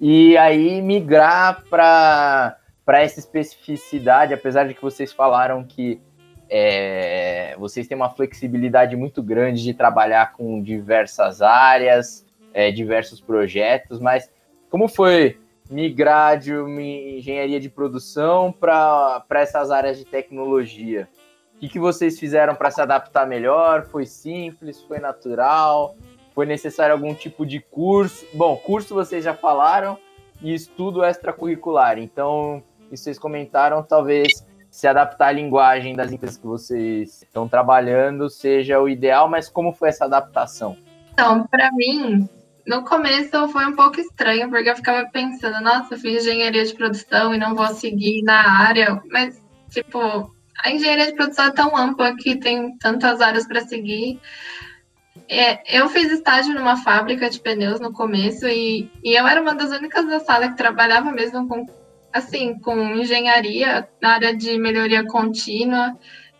E aí migrar para essa especificidade, apesar de que vocês falaram que é, vocês têm uma flexibilidade muito grande de trabalhar com diversas áreas, é, diversos projetos, mas como foi migrar de uma engenharia de produção para essas áreas de tecnologia? O que, que vocês fizeram para se adaptar melhor? Foi simples? Foi natural? Foi necessário algum tipo de curso? Bom, curso vocês já falaram e estudo extracurricular. Então, vocês comentaram, talvez se adaptar à linguagem das empresas que vocês estão trabalhando seja o ideal, mas como foi essa adaptação? Então, para mim, no começo foi um pouco estranho, porque eu ficava pensando, nossa, eu fiz engenharia de produção e não vou seguir na área, mas, tipo, a engenharia de produção é tão ampla que tem tantas áreas para seguir. É, eu fiz estágio numa fábrica de pneus no começo e, e eu era uma das únicas da sala que trabalhava mesmo com, assim, com engenharia na área de melhoria contínua,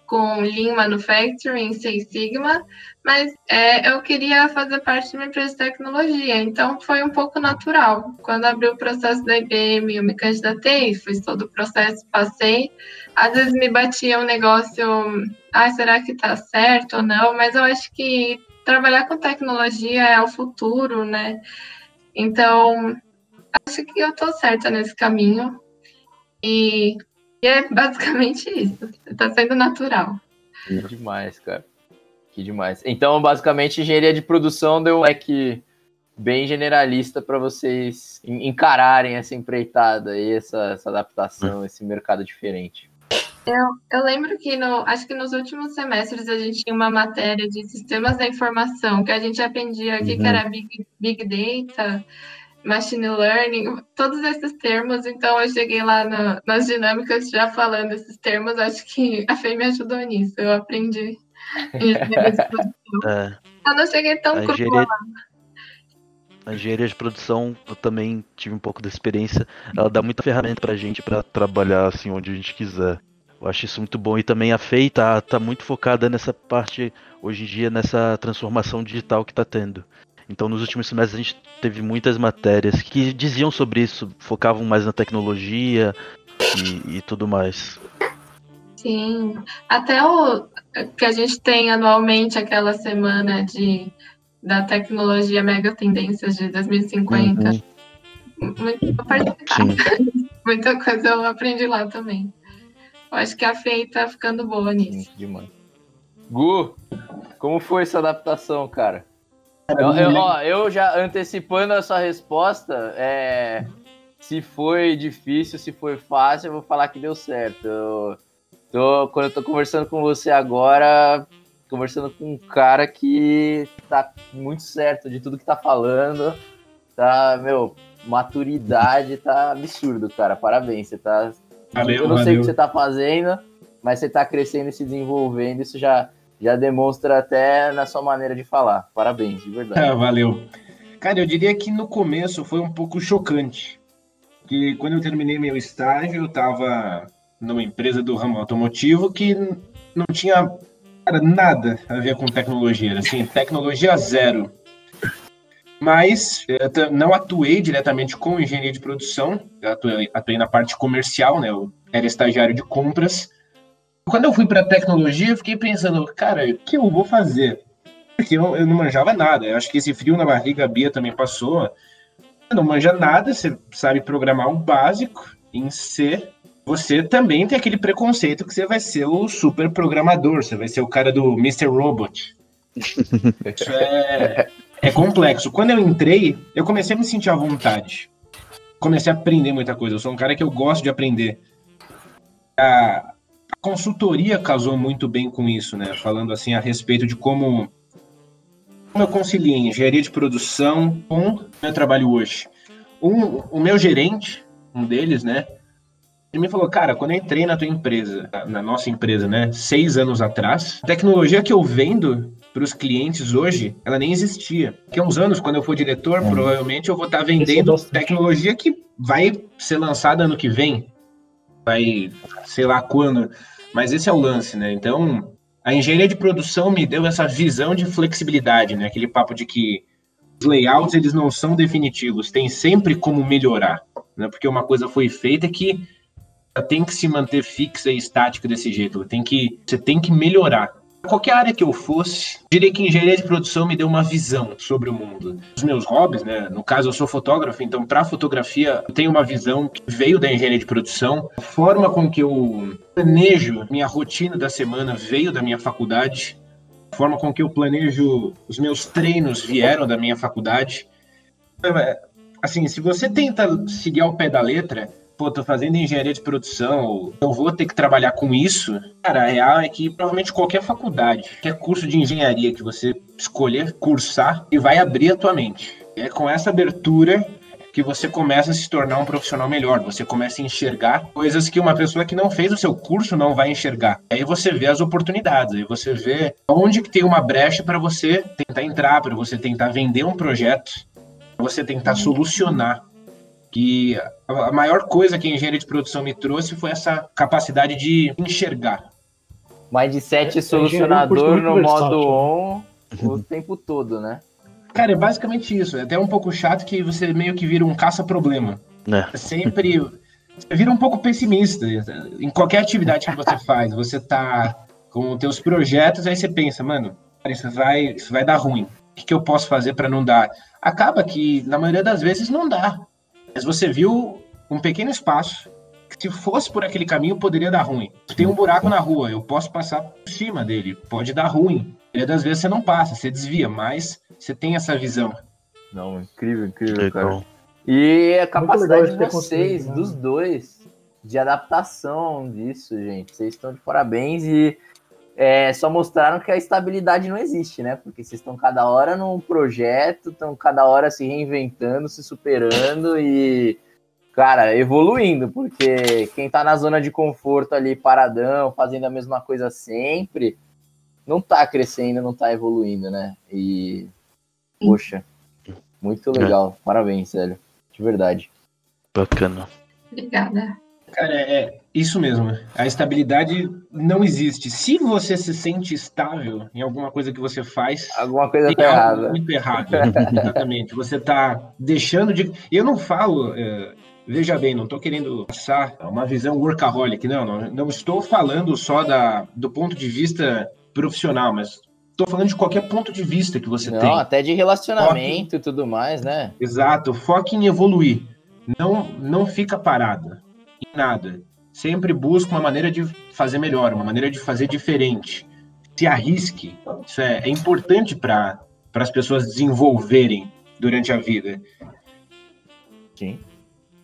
com Lean Manufacturing, Six Sigma, mas é, eu queria fazer parte de uma empresa de tecnologia, então foi um pouco natural. Quando abri o processo da IBM, eu me candidatei, fiz todo o processo, passei. Às vezes me batia um negócio, ah, será que tá certo ou não? Mas eu acho que trabalhar com tecnologia é o futuro, né? Então, acho que eu tô certa nesse caminho. E, e é basicamente isso. Tá sendo natural. Que demais, cara. Que demais. Então, basicamente, engenharia de produção deu um leque bem generalista para vocês encararem essa empreitada e essa, essa adaptação, esse mercado diferente. Eu, eu lembro que no, acho que nos últimos semestres a gente tinha uma matéria de sistemas da informação, que a gente aprendia o que, uhum. que era big, big Data, Machine Learning, todos esses termos. Então eu cheguei lá no, nas dinâmicas já falando esses termos, acho que a FEI me ajudou nisso, eu aprendi. é. Eu não cheguei tão crua engenharia... A engenharia de produção, eu também tive um pouco de experiência. Ela dá muita ferramenta pra gente para trabalhar assim onde a gente quiser. Eu acho isso muito bom. E também a FEI tá, tá muito focada nessa parte, hoje em dia, nessa transformação digital que tá tendo. Então, nos últimos semestres, a gente teve muitas matérias que diziam sobre isso, focavam mais na tecnologia e, e tudo mais. Sim, até o que a gente tem anualmente aquela semana de da tecnologia mega tendências de 2050. Uhum. Muito, Muita coisa eu aprendi lá também. Eu acho que a FEI tá ficando boa nisso. Demais. Gu, como foi essa adaptação, cara? Eu, eu, ó, eu já antecipando a sua resposta, é, se foi difícil, se foi fácil, eu vou falar que deu certo. Eu, tô, quando eu tô conversando com você agora, conversando com um cara que tá muito certo de tudo que tá falando. Tá, meu, maturidade tá absurdo, cara. Parabéns, você tá Valeu, eu não valeu. sei o que você está fazendo, mas você está crescendo e se desenvolvendo. Isso já, já demonstra até na sua maneira de falar. Parabéns, de verdade. É, valeu. Cara, eu diria que no começo foi um pouco chocante. Que quando eu terminei meu estágio, eu estava numa empresa do ramo automotivo que não tinha cara, nada a ver com tecnologia. Assim, tecnologia zero. Mas não atuei diretamente com engenharia de produção, atuei, atuei, na parte comercial, né? Eu era estagiário de compras. Quando eu fui para tecnologia, eu fiquei pensando, cara, o que eu vou fazer? Porque eu, eu, não manjava nada. Eu acho que esse frio na barriga a Bia também passou. Não manja nada, você sabe programar o básico em C. Você também tem aquele preconceito que você vai ser o super programador, você vai ser o cara do Mr. Robot. Isso é, é complexo. Quando eu entrei, eu comecei a me sentir à vontade. Comecei a aprender muita coisa. Eu sou um cara que eu gosto de aprender. A, a consultoria casou muito bem com isso, né? Falando assim a respeito de como, como eu conciliei engenharia de produção com o meu trabalho hoje. Um, o meu gerente, um deles, né? Ele me falou, cara, quando eu entrei na tua empresa, na nossa empresa, né, seis anos atrás, a tecnologia que eu vendo para os clientes hoje, ela nem existia. Daqui a uns anos, quando eu for diretor, é. provavelmente eu vou estar tá vendendo tecnologia que vai ser lançada ano que vem, vai, sei lá quando. Mas esse é o lance, né? Então, a engenharia de produção me deu essa visão de flexibilidade, né? Aquele papo de que os layouts eles não são definitivos, tem sempre como melhorar, né? Porque uma coisa foi feita que tem que se manter fixa e estática desse jeito, tem que você tem que melhorar. Qualquer área que eu fosse, diria que engenharia de produção me deu uma visão sobre o mundo. Os meus hobbies, né? No caso, eu sou fotógrafo, então para fotografia eu tenho uma visão que veio da engenharia de produção. A forma com que eu planejo minha rotina da semana veio da minha faculdade. A forma com que eu planejo os meus treinos vieram da minha faculdade. É, assim, se você tenta seguir ao pé da letra, pô, tô fazendo engenharia de produção, eu vou ter que trabalhar com isso. Cara, a real é que provavelmente qualquer faculdade, qualquer curso de engenharia que você escolher cursar, e vai abrir a tua mente. É com essa abertura que você começa a se tornar um profissional melhor, você começa a enxergar coisas que uma pessoa que não fez o seu curso não vai enxergar. Aí você vê as oportunidades, aí você vê onde que tem uma brecha para você tentar entrar, para você tentar vender um projeto, para você tentar solucionar que a maior coisa que a engenharia de produção me trouxe foi essa capacidade de enxergar. Mindset é, solucionador no modo on o tempo todo, né? Cara, é basicamente isso. É até um pouco chato que você meio que vira um caça-problema. É. Sempre. Você vira um pouco pessimista. Em qualquer atividade que você faz, você tá com os teus projetos, aí você pensa, mano, isso vai, isso vai dar ruim. O que, que eu posso fazer para não dar? Acaba que, na maioria das vezes, não dá. Mas você viu um pequeno espaço que se fosse por aquele caminho poderia dar ruim. Tem um buraco na rua, eu posso passar por cima dele, pode dar ruim. E das vezes você não passa, você desvia, mas você tem essa visão. Não, incrível, incrível, cara. E a capacidade de vocês, né? dos dois, de adaptação disso, gente. Vocês estão de parabéns e é, só mostraram que a estabilidade não existe, né? Porque vocês estão cada hora num projeto, estão cada hora se reinventando, se superando e, cara, evoluindo, porque quem tá na zona de conforto ali, paradão, fazendo a mesma coisa sempre, não tá crescendo, não tá evoluindo, né? E, poxa, muito legal. Parabéns, velho. De verdade. Bacana. Obrigada. Cara, é isso mesmo. A estabilidade não existe. Se você se sente estável em alguma coisa que você faz, alguma coisa tá errada. Muito errado. Exatamente. Você está deixando de. Eu não falo. É... Veja bem, não estou querendo passar uma visão workaholic, não, não, não estou falando só da, do ponto de vista profissional, mas estou falando de qualquer ponto de vista que você não, tem. Até de relacionamento Foque... e tudo mais, né? Exato, foque em evoluir. Não, não fica parado em nada. Sempre busca uma maneira de fazer melhor, uma maneira de fazer diferente. Se arrisque. Isso é, é importante para as pessoas desenvolverem durante a vida. Sim.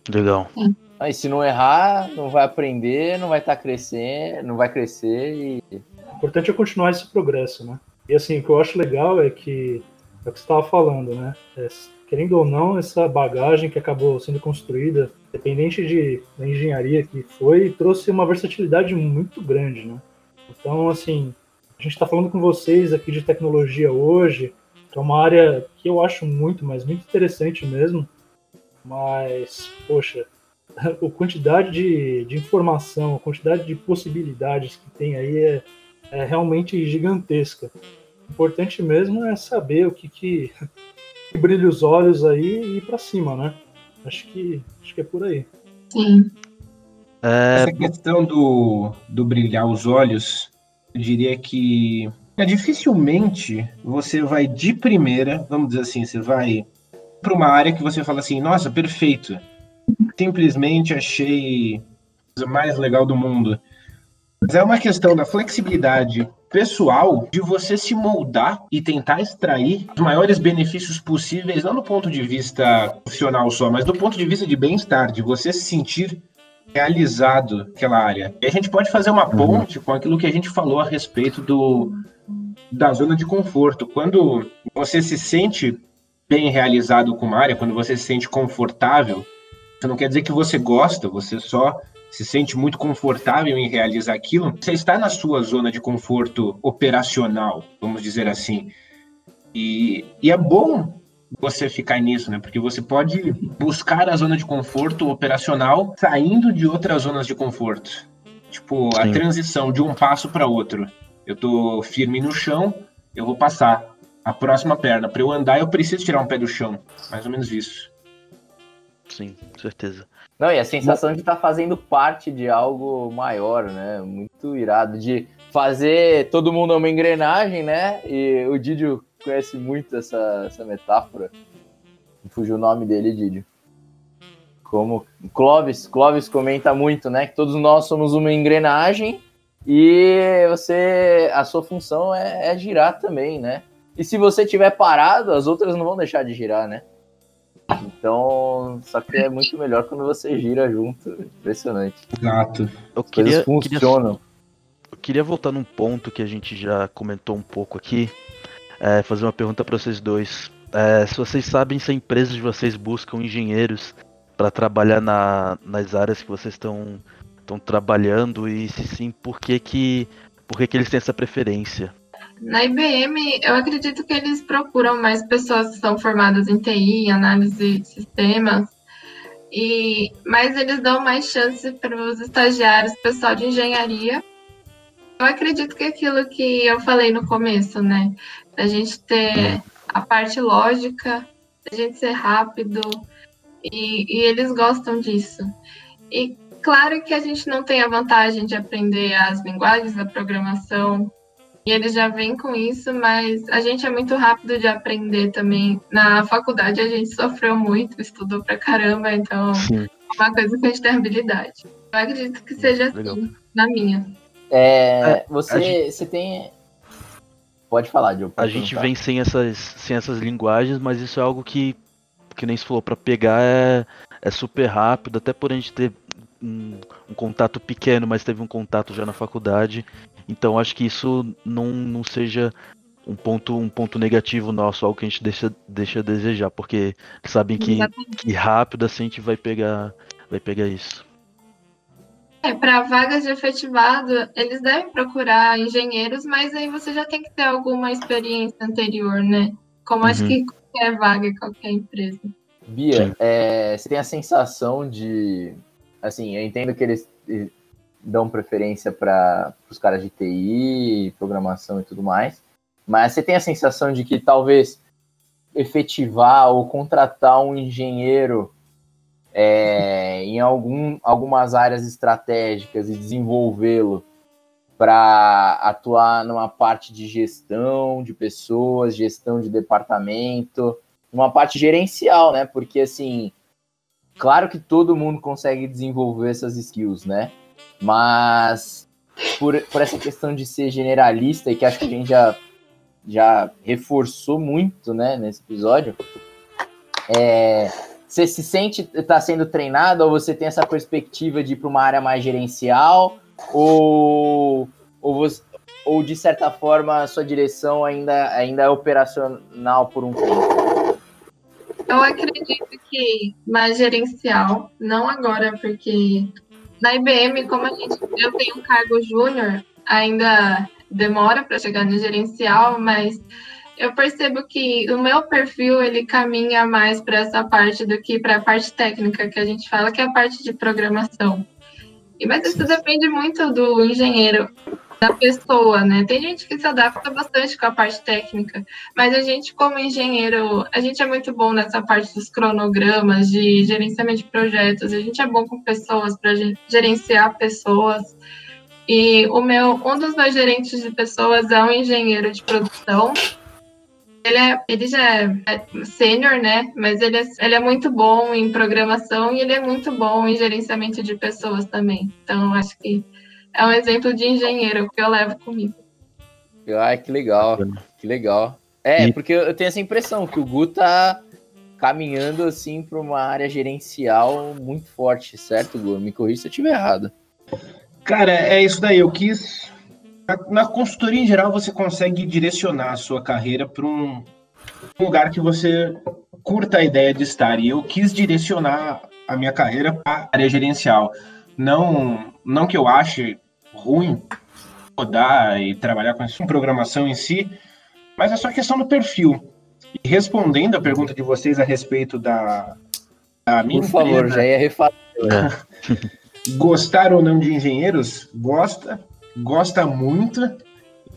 Legal. Aí, se não errar, não vai aprender, não vai estar tá crescendo, não vai crescer e. O importante é continuar esse progresso, né? E assim, o que eu acho legal é que é o que você estava falando, né? É, querendo ou não, essa bagagem que acabou sendo construída, dependente de, da engenharia que foi, trouxe uma versatilidade muito grande, né? Então, assim, a gente está falando com vocês aqui de tecnologia hoje, que é uma área que eu acho muito, mas muito interessante mesmo, mas, poxa, a quantidade de, de informação, a quantidade de possibilidades que tem aí é, é realmente gigantesca. O importante mesmo é saber o que, que brilha os olhos aí e ir para cima, né? Acho que, acho que é por aí. Sim. É... Essa questão do, do brilhar os olhos, eu diria que é, dificilmente você vai de primeira, vamos dizer assim, você vai para uma área que você fala assim, nossa, perfeito. Simplesmente achei a coisa mais legal do mundo. Mas é uma questão da flexibilidade pessoal de você se moldar e tentar extrair os maiores benefícios possíveis, não do ponto de vista profissional só, mas do ponto de vista de bem-estar, de você se sentir realizado naquela área. E a gente pode fazer uma uhum. ponte com aquilo que a gente falou a respeito do, da zona de conforto. Quando você se sente bem realizado com uma área, quando você se sente confortável, isso não quer dizer que você gosta, você só se sente muito confortável em realizar aquilo, você está na sua zona de conforto operacional, vamos dizer assim. E, e é bom você ficar nisso, né? Porque você pode buscar a zona de conforto operacional saindo de outras zonas de conforto. Tipo, Sim. a transição de um passo para outro. Eu tô firme no chão, eu vou passar a próxima perna. Para eu andar, eu preciso tirar um pé do chão. Mais ou menos isso. Sim, com certeza. Não, e a sensação de estar tá fazendo parte de algo maior, né? Muito irado. De fazer todo mundo uma engrenagem, né? E o Didio conhece muito essa, essa metáfora. Fugiu o nome dele, Didio. Como Clovis, Clovis comenta muito, né? Que todos nós somos uma engrenagem e você, a sua função é, é girar também, né? E se você tiver parado, as outras não vão deixar de girar, né? Então, só que é muito melhor quando você gira junto. Impressionante. Exato. Eu queria, funcionam. Queria, eu queria voltar num ponto que a gente já comentou um pouco aqui. É, fazer uma pergunta para vocês dois. É, se vocês sabem se a empresa de vocês buscam engenheiros para trabalhar na, nas áreas que vocês estão trabalhando e se sim, por que que, por que que eles têm essa preferência? Na IBM, eu acredito que eles procuram mais pessoas que são formadas em TI, análise de sistemas, e, mas eles dão mais chance para os estagiários, pessoal de engenharia. Eu acredito que aquilo que eu falei no começo, né? Da gente ter a parte lógica, da gente ser rápido, e, e eles gostam disso. E claro que a gente não tem a vantagem de aprender as linguagens da programação e eles já vêm com isso, mas a gente é muito rápido de aprender também. Na faculdade a gente sofreu muito, estudou pra caramba, então Sim. é uma coisa que a gente tem habilidade. Eu acredito que seja Legal. assim, na minha. É, é você, gente... você tem. Pode falar, Diogo. A gente vem sem essas, sem essas linguagens, mas isso é algo que, que nem se falou, para pegar é, é super rápido, até por a gente ter um, um, contato pequeno, mas teve um contato já na faculdade. Então acho que isso não, não seja um ponto, um ponto negativo nosso, algo que a gente deixa, deixa a desejar, porque sabem que, que rápido assim a gente vai pegar, vai pegar isso. É, para vagas de efetivado, eles devem procurar engenheiros, mas aí você já tem que ter alguma experiência anterior, né? Como uhum. acho que qualquer vaga, qualquer empresa. Bia, é, você tem a sensação de. Assim, eu entendo que eles dão preferência para os caras de TI, programação e tudo mais. Mas você tem a sensação de que talvez efetivar ou contratar um engenheiro é, em algum, algumas áreas estratégicas e desenvolvê-lo para atuar numa parte de gestão de pessoas, gestão de departamento, uma parte gerencial, né? Porque assim, claro que todo mundo consegue desenvolver essas skills, né? Mas por, por essa questão de ser generalista e que acho que a gente já, já reforçou muito né, nesse episódio, é, você se sente está sendo treinado ou você tem essa perspectiva de ir para uma área mais gerencial ou, ou, você, ou de certa forma a sua direção ainda, ainda é operacional por um tempo? Eu acredito que mais gerencial, não agora, porque na IBM, como a gente, eu tenho um cargo júnior, ainda demora para chegar no gerencial, mas eu percebo que o meu perfil ele caminha mais para essa parte do que para a parte técnica que a gente fala, que é a parte de programação. E mas isso depende muito do engenheiro da pessoa, né? Tem gente que se adapta bastante com a parte técnica, mas a gente, como engenheiro, a gente é muito bom nessa parte dos cronogramas, de gerenciamento de projetos, a gente é bom com pessoas, para gerenciar pessoas. E o meu, um dos meus gerentes de pessoas é um engenheiro de produção. Ele, é, ele já é, é sênior, né? Mas ele é, ele é muito bom em programação e ele é muito bom em gerenciamento de pessoas também. Então, acho que é um exemplo de engenheiro que eu levo comigo. Ai, que legal, que legal. É, e... porque eu tenho essa impressão que o Gu tá caminhando assim para uma área gerencial muito forte, certo, Gu? Me corrija se eu estiver errado. Cara, é isso daí. Eu quis. Na consultoria em geral, você consegue direcionar a sua carreira para um lugar que você curta a ideia de estar. E eu quis direcionar a minha carreira para a área gerencial Não, não que eu ache ruim rodar e trabalhar com isso, programação em si, mas é só questão do perfil. E respondendo a pergunta de vocês a respeito da, da minha Por favor, já ia refazer. Gostar ou não de engenheiros? Gosta, gosta muito.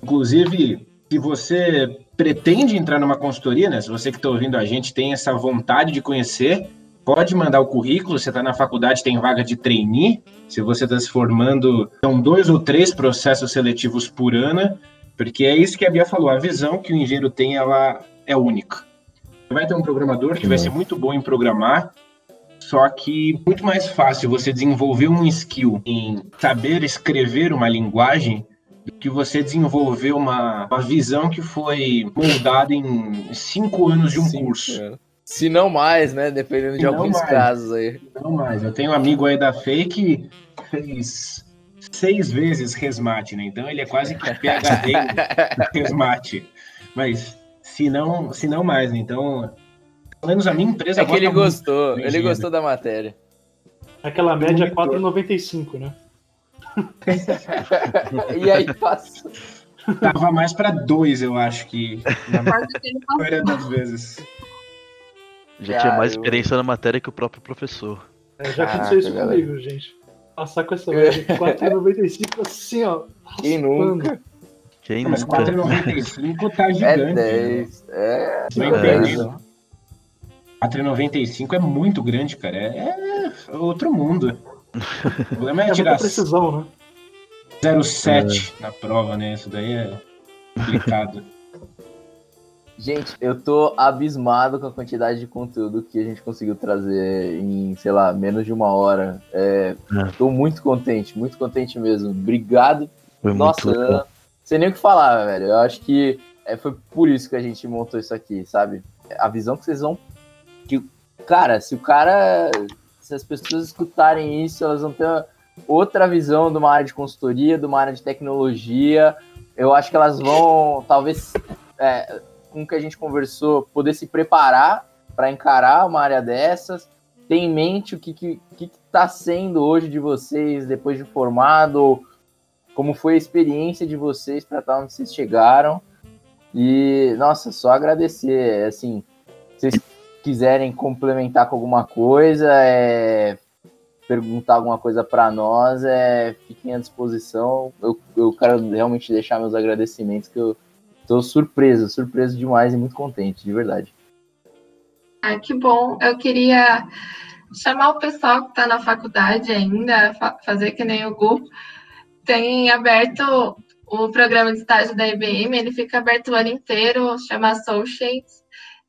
Inclusive, se você pretende entrar numa consultoria, né? Se você que está ouvindo a gente tem essa vontade de conhecer, pode mandar o currículo. Você está na faculdade, tem vaga de trainee. Se você está se formando, são dois ou três processos seletivos por ano, porque é isso que a Bia falou. A visão que o engenheiro tem, ela é única. Vai ter um programador que vai ser muito bom em programar, só que muito mais fácil você desenvolver um skill em saber escrever uma linguagem do que você desenvolver uma, uma visão que foi moldada em cinco anos de um Sim, curso. É. Se não mais, né? Dependendo de alguns mais. casos aí. Não mais. Eu tenho um amigo aí da FEI que fez seis vezes resmate, né? Então ele é quase que PHD em resmate. Mas se não, se não mais, né? Então, pelo menos a minha empresa. É que ele gostou, ele gostou da matéria. Aquela média é 4,95, né? e aí passa. Tava mais para dois, eu acho que. Na maioria das vezes. Já tinha mais experiência na matéria que o próprio professor. É, já aconteceu isso comigo, gente. Passar com essa média de 4,95 assim, ó. Quem nunca? Quem Mas 4,95 tá gigante. É 10. Né? É. Não entendendo. 4,95 é muito grande, cara. É, é outro mundo. O problema é, é tirar precisão, né? 0,7 é. na prova, né? Isso daí é complicado. Gente, eu tô abismado com a quantidade de conteúdo que a gente conseguiu trazer em, sei lá, menos de uma hora. É, é. Tô muito contente, muito contente mesmo. Obrigado. Foi Nossa, não sei nem o que falar, velho. Eu acho que é, foi por isso que a gente montou isso aqui, sabe? A visão que vocês vão. Que, cara, se o cara se as pessoas escutarem isso, elas vão ter outra visão de uma área de consultoria, de uma área de tecnologia. Eu acho que elas vão, talvez, é, com o que a gente conversou, poder se preparar para encarar uma área dessas. Ter em mente o que está sendo hoje de vocês depois de formado, como foi a experiência de vocês para estar onde vocês chegaram. E, nossa, só agradecer. Assim, vocês quiserem complementar com alguma coisa, é, perguntar alguma coisa para nós, é, fiquem à disposição. Eu, eu quero realmente deixar meus agradecimentos, que eu estou surpreso, surpreso demais e muito contente, de verdade. Ah, que bom. Eu queria chamar o pessoal que está na faculdade ainda, fazer que nem o Gu. Tem aberto o programa de estágio da IBM, ele fica aberto o ano inteiro, chama Associates.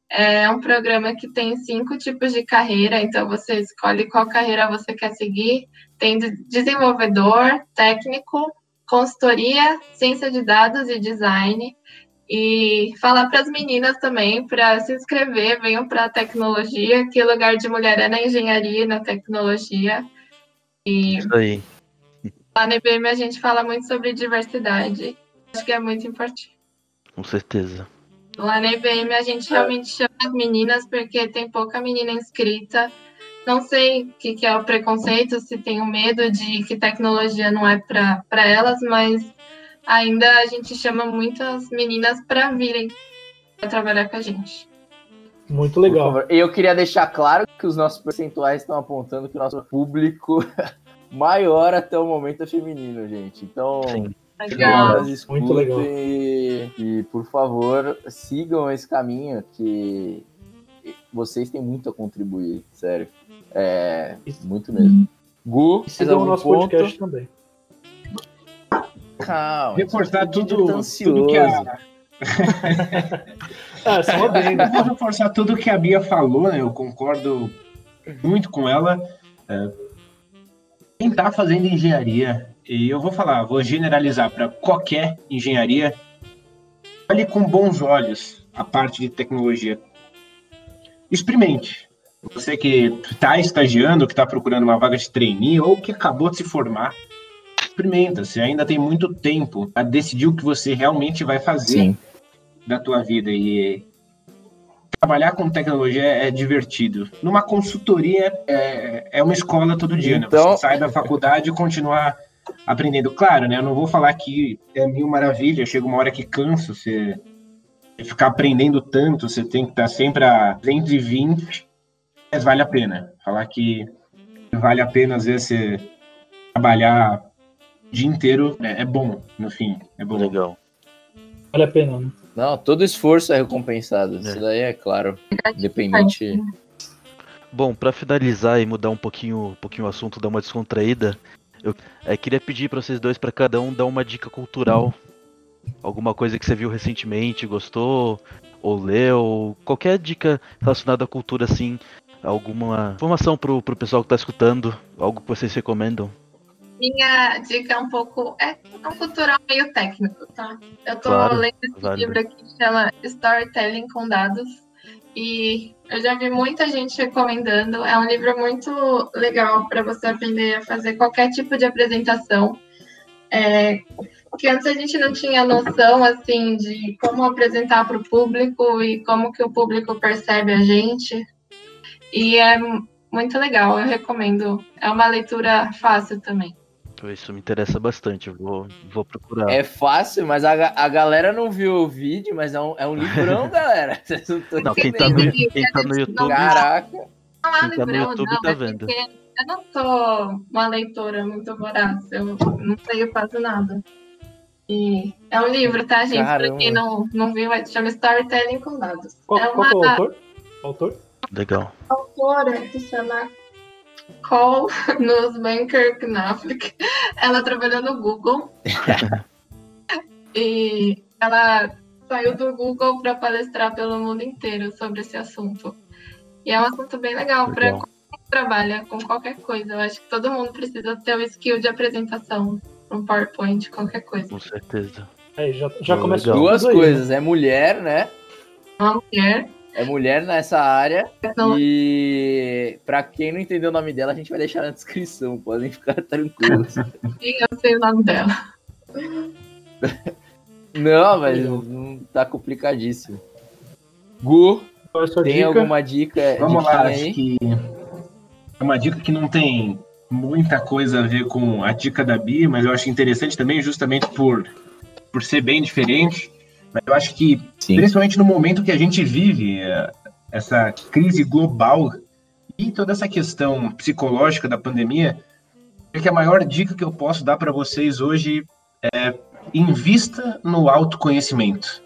É um programa que tem cinco tipos de carreira, então você escolhe qual carreira você quer seguir. Tem desenvolvedor, técnico, consultoria, ciência de dados e design. E falar para as meninas também para se inscrever, venham para a tecnologia, que lugar de mulher é na engenharia e na tecnologia. E Isso aí. Lá na IBM a gente fala muito sobre diversidade. Acho que é muito importante. Com certeza. Lá na IBM a gente realmente chama as meninas porque tem pouca menina inscrita. Não sei o que, que é o preconceito, se tem o medo de que tecnologia não é para elas, mas ainda a gente chama muitas meninas para virem para trabalhar com a gente. Muito legal. E eu queria deixar claro que os nossos percentuais estão apontando que o nosso público maior até o momento é feminino, gente. Então, Sim. Legal. Muito legal. E, e, por favor, sigam esse caminho que vocês têm muito a contribuir, sério. É, muito mesmo. Gu, sigam o nosso ponto? podcast também. Calma. Reforçar tudo, tudo que a. ah, só bem. Vou reforçar tudo que a Bia falou, né? Eu concordo muito com ela. É, quem está fazendo engenharia e eu vou falar, vou generalizar para qualquer engenharia, olhe com bons olhos a parte de tecnologia. Experimente. Você que está estagiando, que está procurando uma vaga de trainee ou que acabou de se formar, experimenta. Você ainda tem muito tempo a decidir o que você realmente vai fazer Sim. da tua vida. E trabalhar com tecnologia é, divertido. Numa consultoria é, é uma escola todo dia, então... né? Você sai da faculdade e continuar aprendendo. Claro, né? Eu não vou falar que é mil maravilha, chega uma hora que cansa, você ficar aprendendo tanto, você tem que estar sempre a 220, mas vale a pena. Falar que vale a pena, às vezes, você trabalhar dia inteiro é, é bom, no fim. É bom. Legal. Vale a pena, né? Não, todo esforço é recompensado. É. Isso daí é claro. Independente. Bom, para finalizar e mudar um pouquinho, um pouquinho o assunto, dar uma descontraída, eu é, queria pedir para vocês dois, para cada um, dar uma dica cultural. Alguma coisa que você viu recentemente, gostou, ou leu, qualquer dica relacionada à cultura, assim, alguma informação pro, pro pessoal que tá escutando, algo que vocês recomendam. Minha dica é um pouco. É um cultural meio técnico, tá? Eu tô claro, lendo esse livro aqui que chama Storytelling com Dados. E eu já vi muita gente recomendando. É um livro muito legal para você aprender a fazer qualquer tipo de apresentação. É, que antes a gente não tinha noção assim de como apresentar para o público e como que o público percebe a gente. E é muito legal, eu recomendo. É uma leitura fácil também. Isso me interessa bastante, vou, vou procurar. É fácil, mas a, a galera não viu o vídeo, mas é um, é um livrão, galera. não, não quem, tá no, quem tá no YouTube. Caraca. Não é quem tá no YouTube não, tá vendo. Eu não sou uma leitora muito voraz, eu não sei quase nada. E é um livro, tá, gente? Caramba. Pra quem não, não viu, chama Storytelling com Dados. Qual, é uma... qual é o autor? autor? Legal. A autora que chama Cole Nussbanker Knaflick. Ela trabalhou no Google. e ela saiu do Google para palestrar pelo mundo inteiro sobre esse assunto. E é um assunto bem legal para quem trabalha com qualquer coisa. Eu acho que todo mundo precisa ter o skill de apresentação um PowerPoint, qualquer coisa. Com certeza. Aí, já, já começou. Duas coisas, é mulher, né? Uma mulher é mulher nessa área. Não. E para quem não entendeu o nome dela, a gente vai deixar na descrição. Podem ficar tranquilos. Sim, eu sei o nome dela. não, mas não tá complicadíssimo. Gu, tem dica? alguma dica? Vamos lá, acho que é uma dica que não tem muita coisa a ver com a dica da Bia, mas eu acho interessante também, justamente por, por ser bem diferente. Mas eu acho que, Sim. principalmente no momento que a gente vive, é, essa crise global e toda essa questão psicológica da pandemia, é que a maior dica que eu posso dar para vocês hoje é invista no autoconhecimento.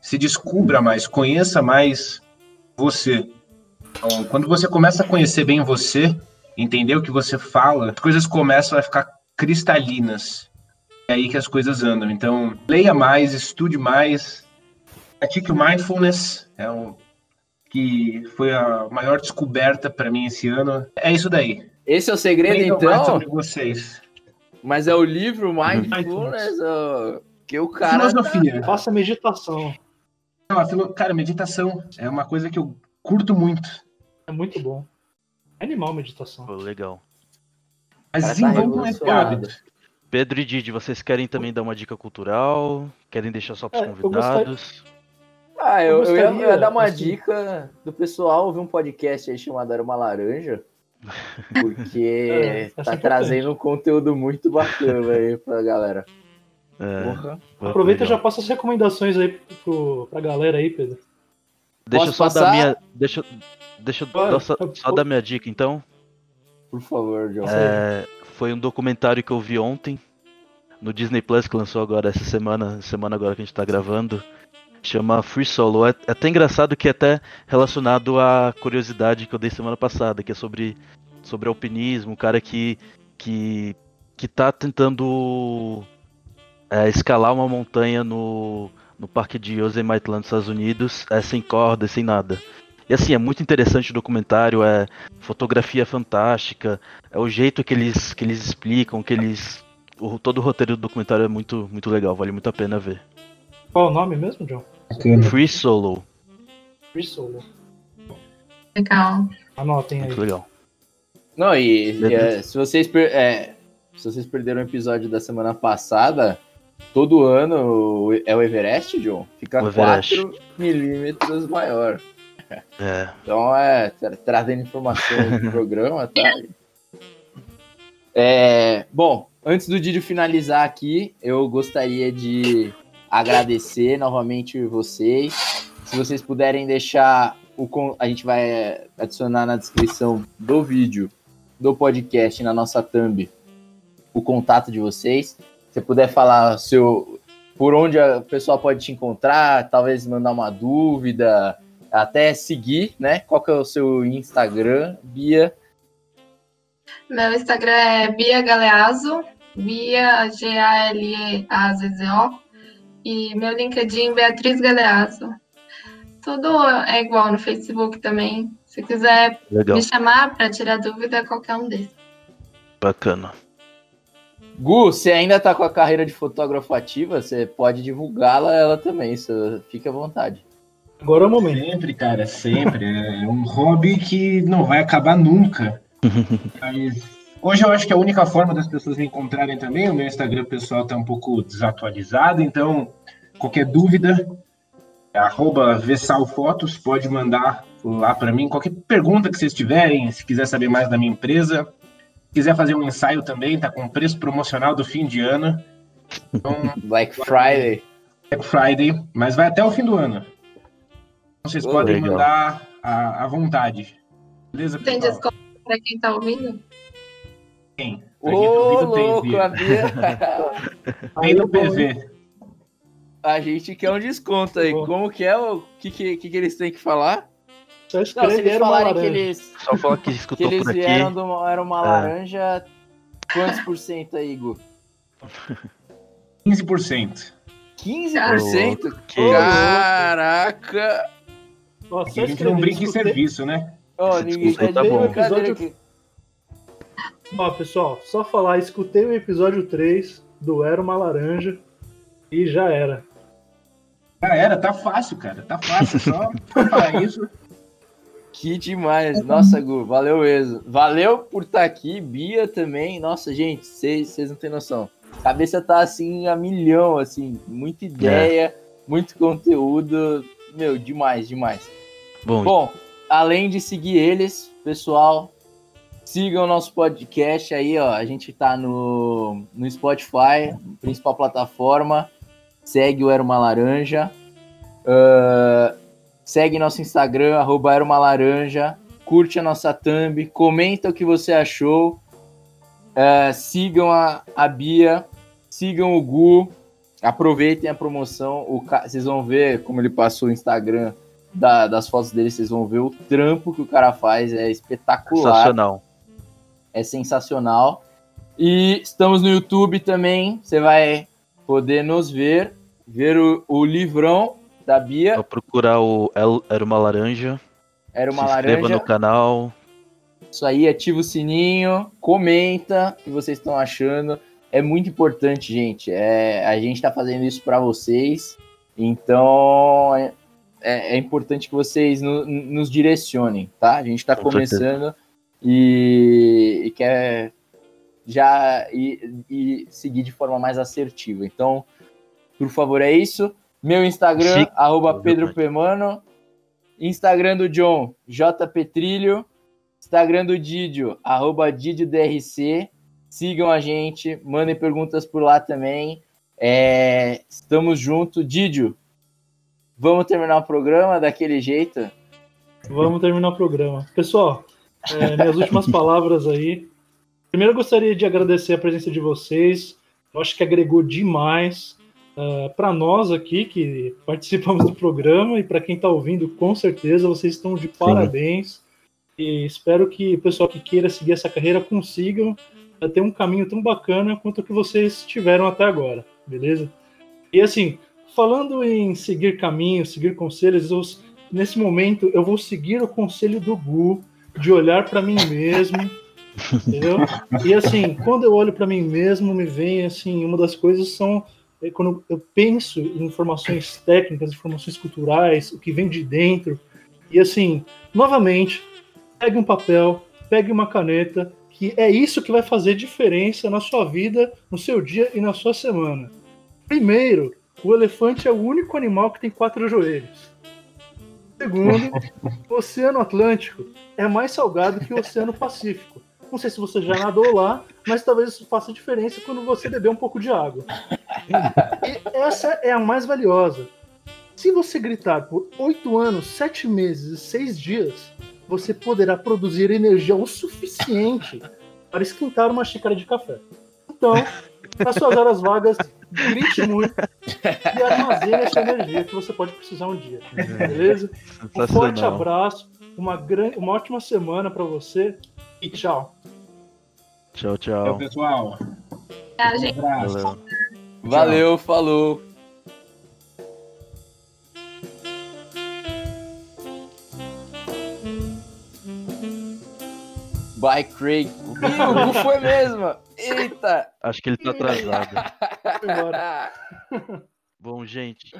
Se descubra mais, conheça mais você. Então, quando você começa a conhecer bem você, entender o que você fala, as coisas começam a ficar cristalinas. É aí que as coisas andam. Então, leia mais, estude mais, pratique o mindfulness, é um, que foi a maior descoberta para mim esse ano. É isso daí. Esse é o segredo, Leiam então? sobre vocês. Mas é o livro Mindfulness, ou... que o cara... Filosofia. Tá... Faça meditação. Não, cara, meditação é uma coisa que eu curto muito. É muito bom. É animal meditação. Legal. Mas tá desenvolvam esse hábito. Pedro e Didi, vocês querem também dar uma dica cultural? Querem deixar só para os é, convidados? Ah, eu, eu, ia, eu, ia, dar uma assim... dica do pessoal ouvir um podcast aí chamado Era uma Laranja. Porque é, tá trazendo um conteúdo muito bacana aí pra galera. É, Aproveita e já passa as recomendações aí pro, pra galera aí, Pedro. Deixa Posso só passar? dar minha. Deixa, deixa eu só, só dar minha dica então. Por favor, John. É, foi um documentário que eu vi ontem no Disney Plus que lançou agora essa semana, semana agora que a gente tá gravando. Chama Free Solo. É, é até engraçado que é até relacionado à curiosidade que eu dei semana passada, que é sobre, sobre alpinismo, um cara que, que, que tá tentando é, escalar uma montanha no, no parque de Yosemite lá nos Estados Unidos, é, sem corda, sem nada. E assim, é muito interessante o documentário, é fotografia fantástica, é o jeito que eles, que eles explicam, que eles. O, todo o roteiro do documentário é muito, muito legal, vale muito a pena ver. Qual o nome mesmo, John? Free Solo. Free Solo. Legal. Anotem aí. Muito legal. Não, e, e é, se vocês per é, se vocês perderam o episódio da semana passada, todo ano é o Everest, John? Fica 4 milímetros maior. É. Então é tra trazendo informações do programa, tá? É, bom, antes do Didio finalizar aqui, eu gostaria de agradecer novamente vocês. Se vocês puderem deixar o a gente vai adicionar na descrição do vídeo do podcast na nossa thumb o contato de vocês. Se você puder falar seu por onde o pessoal pode te encontrar, talvez mandar uma dúvida, até seguir, né? Qual que é o seu Instagram, Bia? Meu Instagram é Bia Galeazo, Bia G-A-L-E-A-Z-Z-O. E meu LinkedIn, Beatriz Galeazo. Tudo é igual no Facebook também. Se quiser Legal. me chamar para tirar dúvida, qualquer um desses. Bacana. Gu, você ainda tá com a carreira de fotógrafo ativa, você pode divulgá-la ela também, isso fica à vontade. Agora é o momento. Sempre, cara, sempre. é um hobby que não vai acabar nunca. Mas hoje eu acho que a única forma das pessoas me encontrarem também, o meu Instagram pessoal tá um pouco desatualizado, então qualquer dúvida, é arroba Vessalfotos, pode mandar lá para mim. Qualquer pergunta que vocês tiverem, se quiser saber mais da minha empresa, quiser fazer um ensaio também, tá com preço promocional do fim de ano. Então, Black Friday. Black Friday, mas vai até o fim do ano. Vocês oh, podem legal. mandar à, à vontade. Beleza, Tem desconto para quem tá ouvindo? Tem. Ô, tá louco, a Bia. Tem do PV. A gente quer um desconto aí. Como que é? O que, que, que, eles têm que falar? Só Não, se eles falarem que eles. Só falar que escutou que eles por aqui. Vieram do, era uma é. laranja. Quantos por cento aí, Igor? 15%. 15%? Oh, Caraca! Nossa, a gente não brinca em serviço, né? Ó, oh, ninguém tá bom. episódio... aqui. Ó, pessoal, só falar, escutei o episódio 3 do Era uma Laranja e já era. Já era, tá fácil, cara. Tá fácil, só falar isso. Que demais. Nossa, Gu, valeu mesmo. Valeu por estar tá aqui, Bia também. Nossa, gente, vocês não têm noção. A cabeça tá assim a milhão, assim, muita ideia, é. muito conteúdo. Meu, demais, demais. Bom, Bom, além de seguir eles, pessoal, sigam o nosso podcast aí, ó. A gente tá no, no Spotify, principal plataforma. Segue o Era Uma Laranja. Uh, segue nosso Instagram, arroba Era Uma Laranja. Curte a nossa thumb, comenta o que você achou. Uh, sigam a, a Bia, sigam o Gu, aproveitem a promoção. O, vocês vão ver como ele passou o Instagram da, das fotos dele, vocês vão ver o trampo que o cara faz, é espetacular. Sensacional. É sensacional. E estamos no YouTube também, você vai poder nos ver, ver o, o livrão da Bia. Vou procurar o Era uma Laranja. Era uma Se laranja. no canal. Isso aí, ativa o sininho, comenta o que vocês estão achando. É muito importante, gente. É, a gente está fazendo isso para vocês. Então, é, é, importante que vocês no, nos direcionem, tá? A gente está começando e, e, quer já ir, seguir de forma mais assertiva. Então, por favor, é isso. Meu Instagram, Sim. arroba Pedro Pemano. Instagram do John, JPetrilho. Instagram do Didio, arroba DidioDRC. Sigam a gente, mandem perguntas por lá também. É, estamos juntos. Didio, Vamos terminar o programa daquele jeito? Vamos terminar o programa. Pessoal, é, minhas últimas palavras aí. Primeiro, eu gostaria de agradecer a presença de vocês. Eu acho que agregou demais uh, é, para nós aqui que participamos do programa e para quem está ouvindo, com certeza vocês estão de parabéns. Sim. E espero que o pessoal que queira seguir essa carreira consigam uh, ter um caminho tão bacana quanto o que vocês tiveram até agora, beleza? E assim, falando em seguir caminhos, seguir conselhos, eu, nesse momento eu vou seguir o conselho do Gu de olhar para mim mesmo, entendeu? E assim, quando eu olho para mim mesmo, me vem assim, uma das coisas são é, quando eu penso em informações técnicas, informações culturais, o que vem de dentro. E assim, novamente, pegue um papel, pegue uma caneta, que é isso que vai fazer diferença na sua vida, no seu dia e na sua semana. Primeiro, o elefante é o único animal que tem quatro joelhos. Segundo, o Oceano Atlântico é mais salgado que o Oceano Pacífico. Não sei se você já nadou lá, mas talvez isso faça diferença quando você beber um pouco de água. E essa é a mais valiosa. Se você gritar por oito anos, sete meses e seis dias, você poderá produzir energia o suficiente para esquentar uma xícara de café. Então, nas suas horas vagas, grite muito e armazene essa energia que você pode precisar um dia. Beleza? Um forte abraço, uma, grande, uma ótima semana para você e tchau. Tchau, tchau. Tchau, pessoal. Tchau, gente. Um Valeu. Valeu, falou. By Craig. O foi mesmo. Eita. Acho que ele tá atrasado. Bom, gente,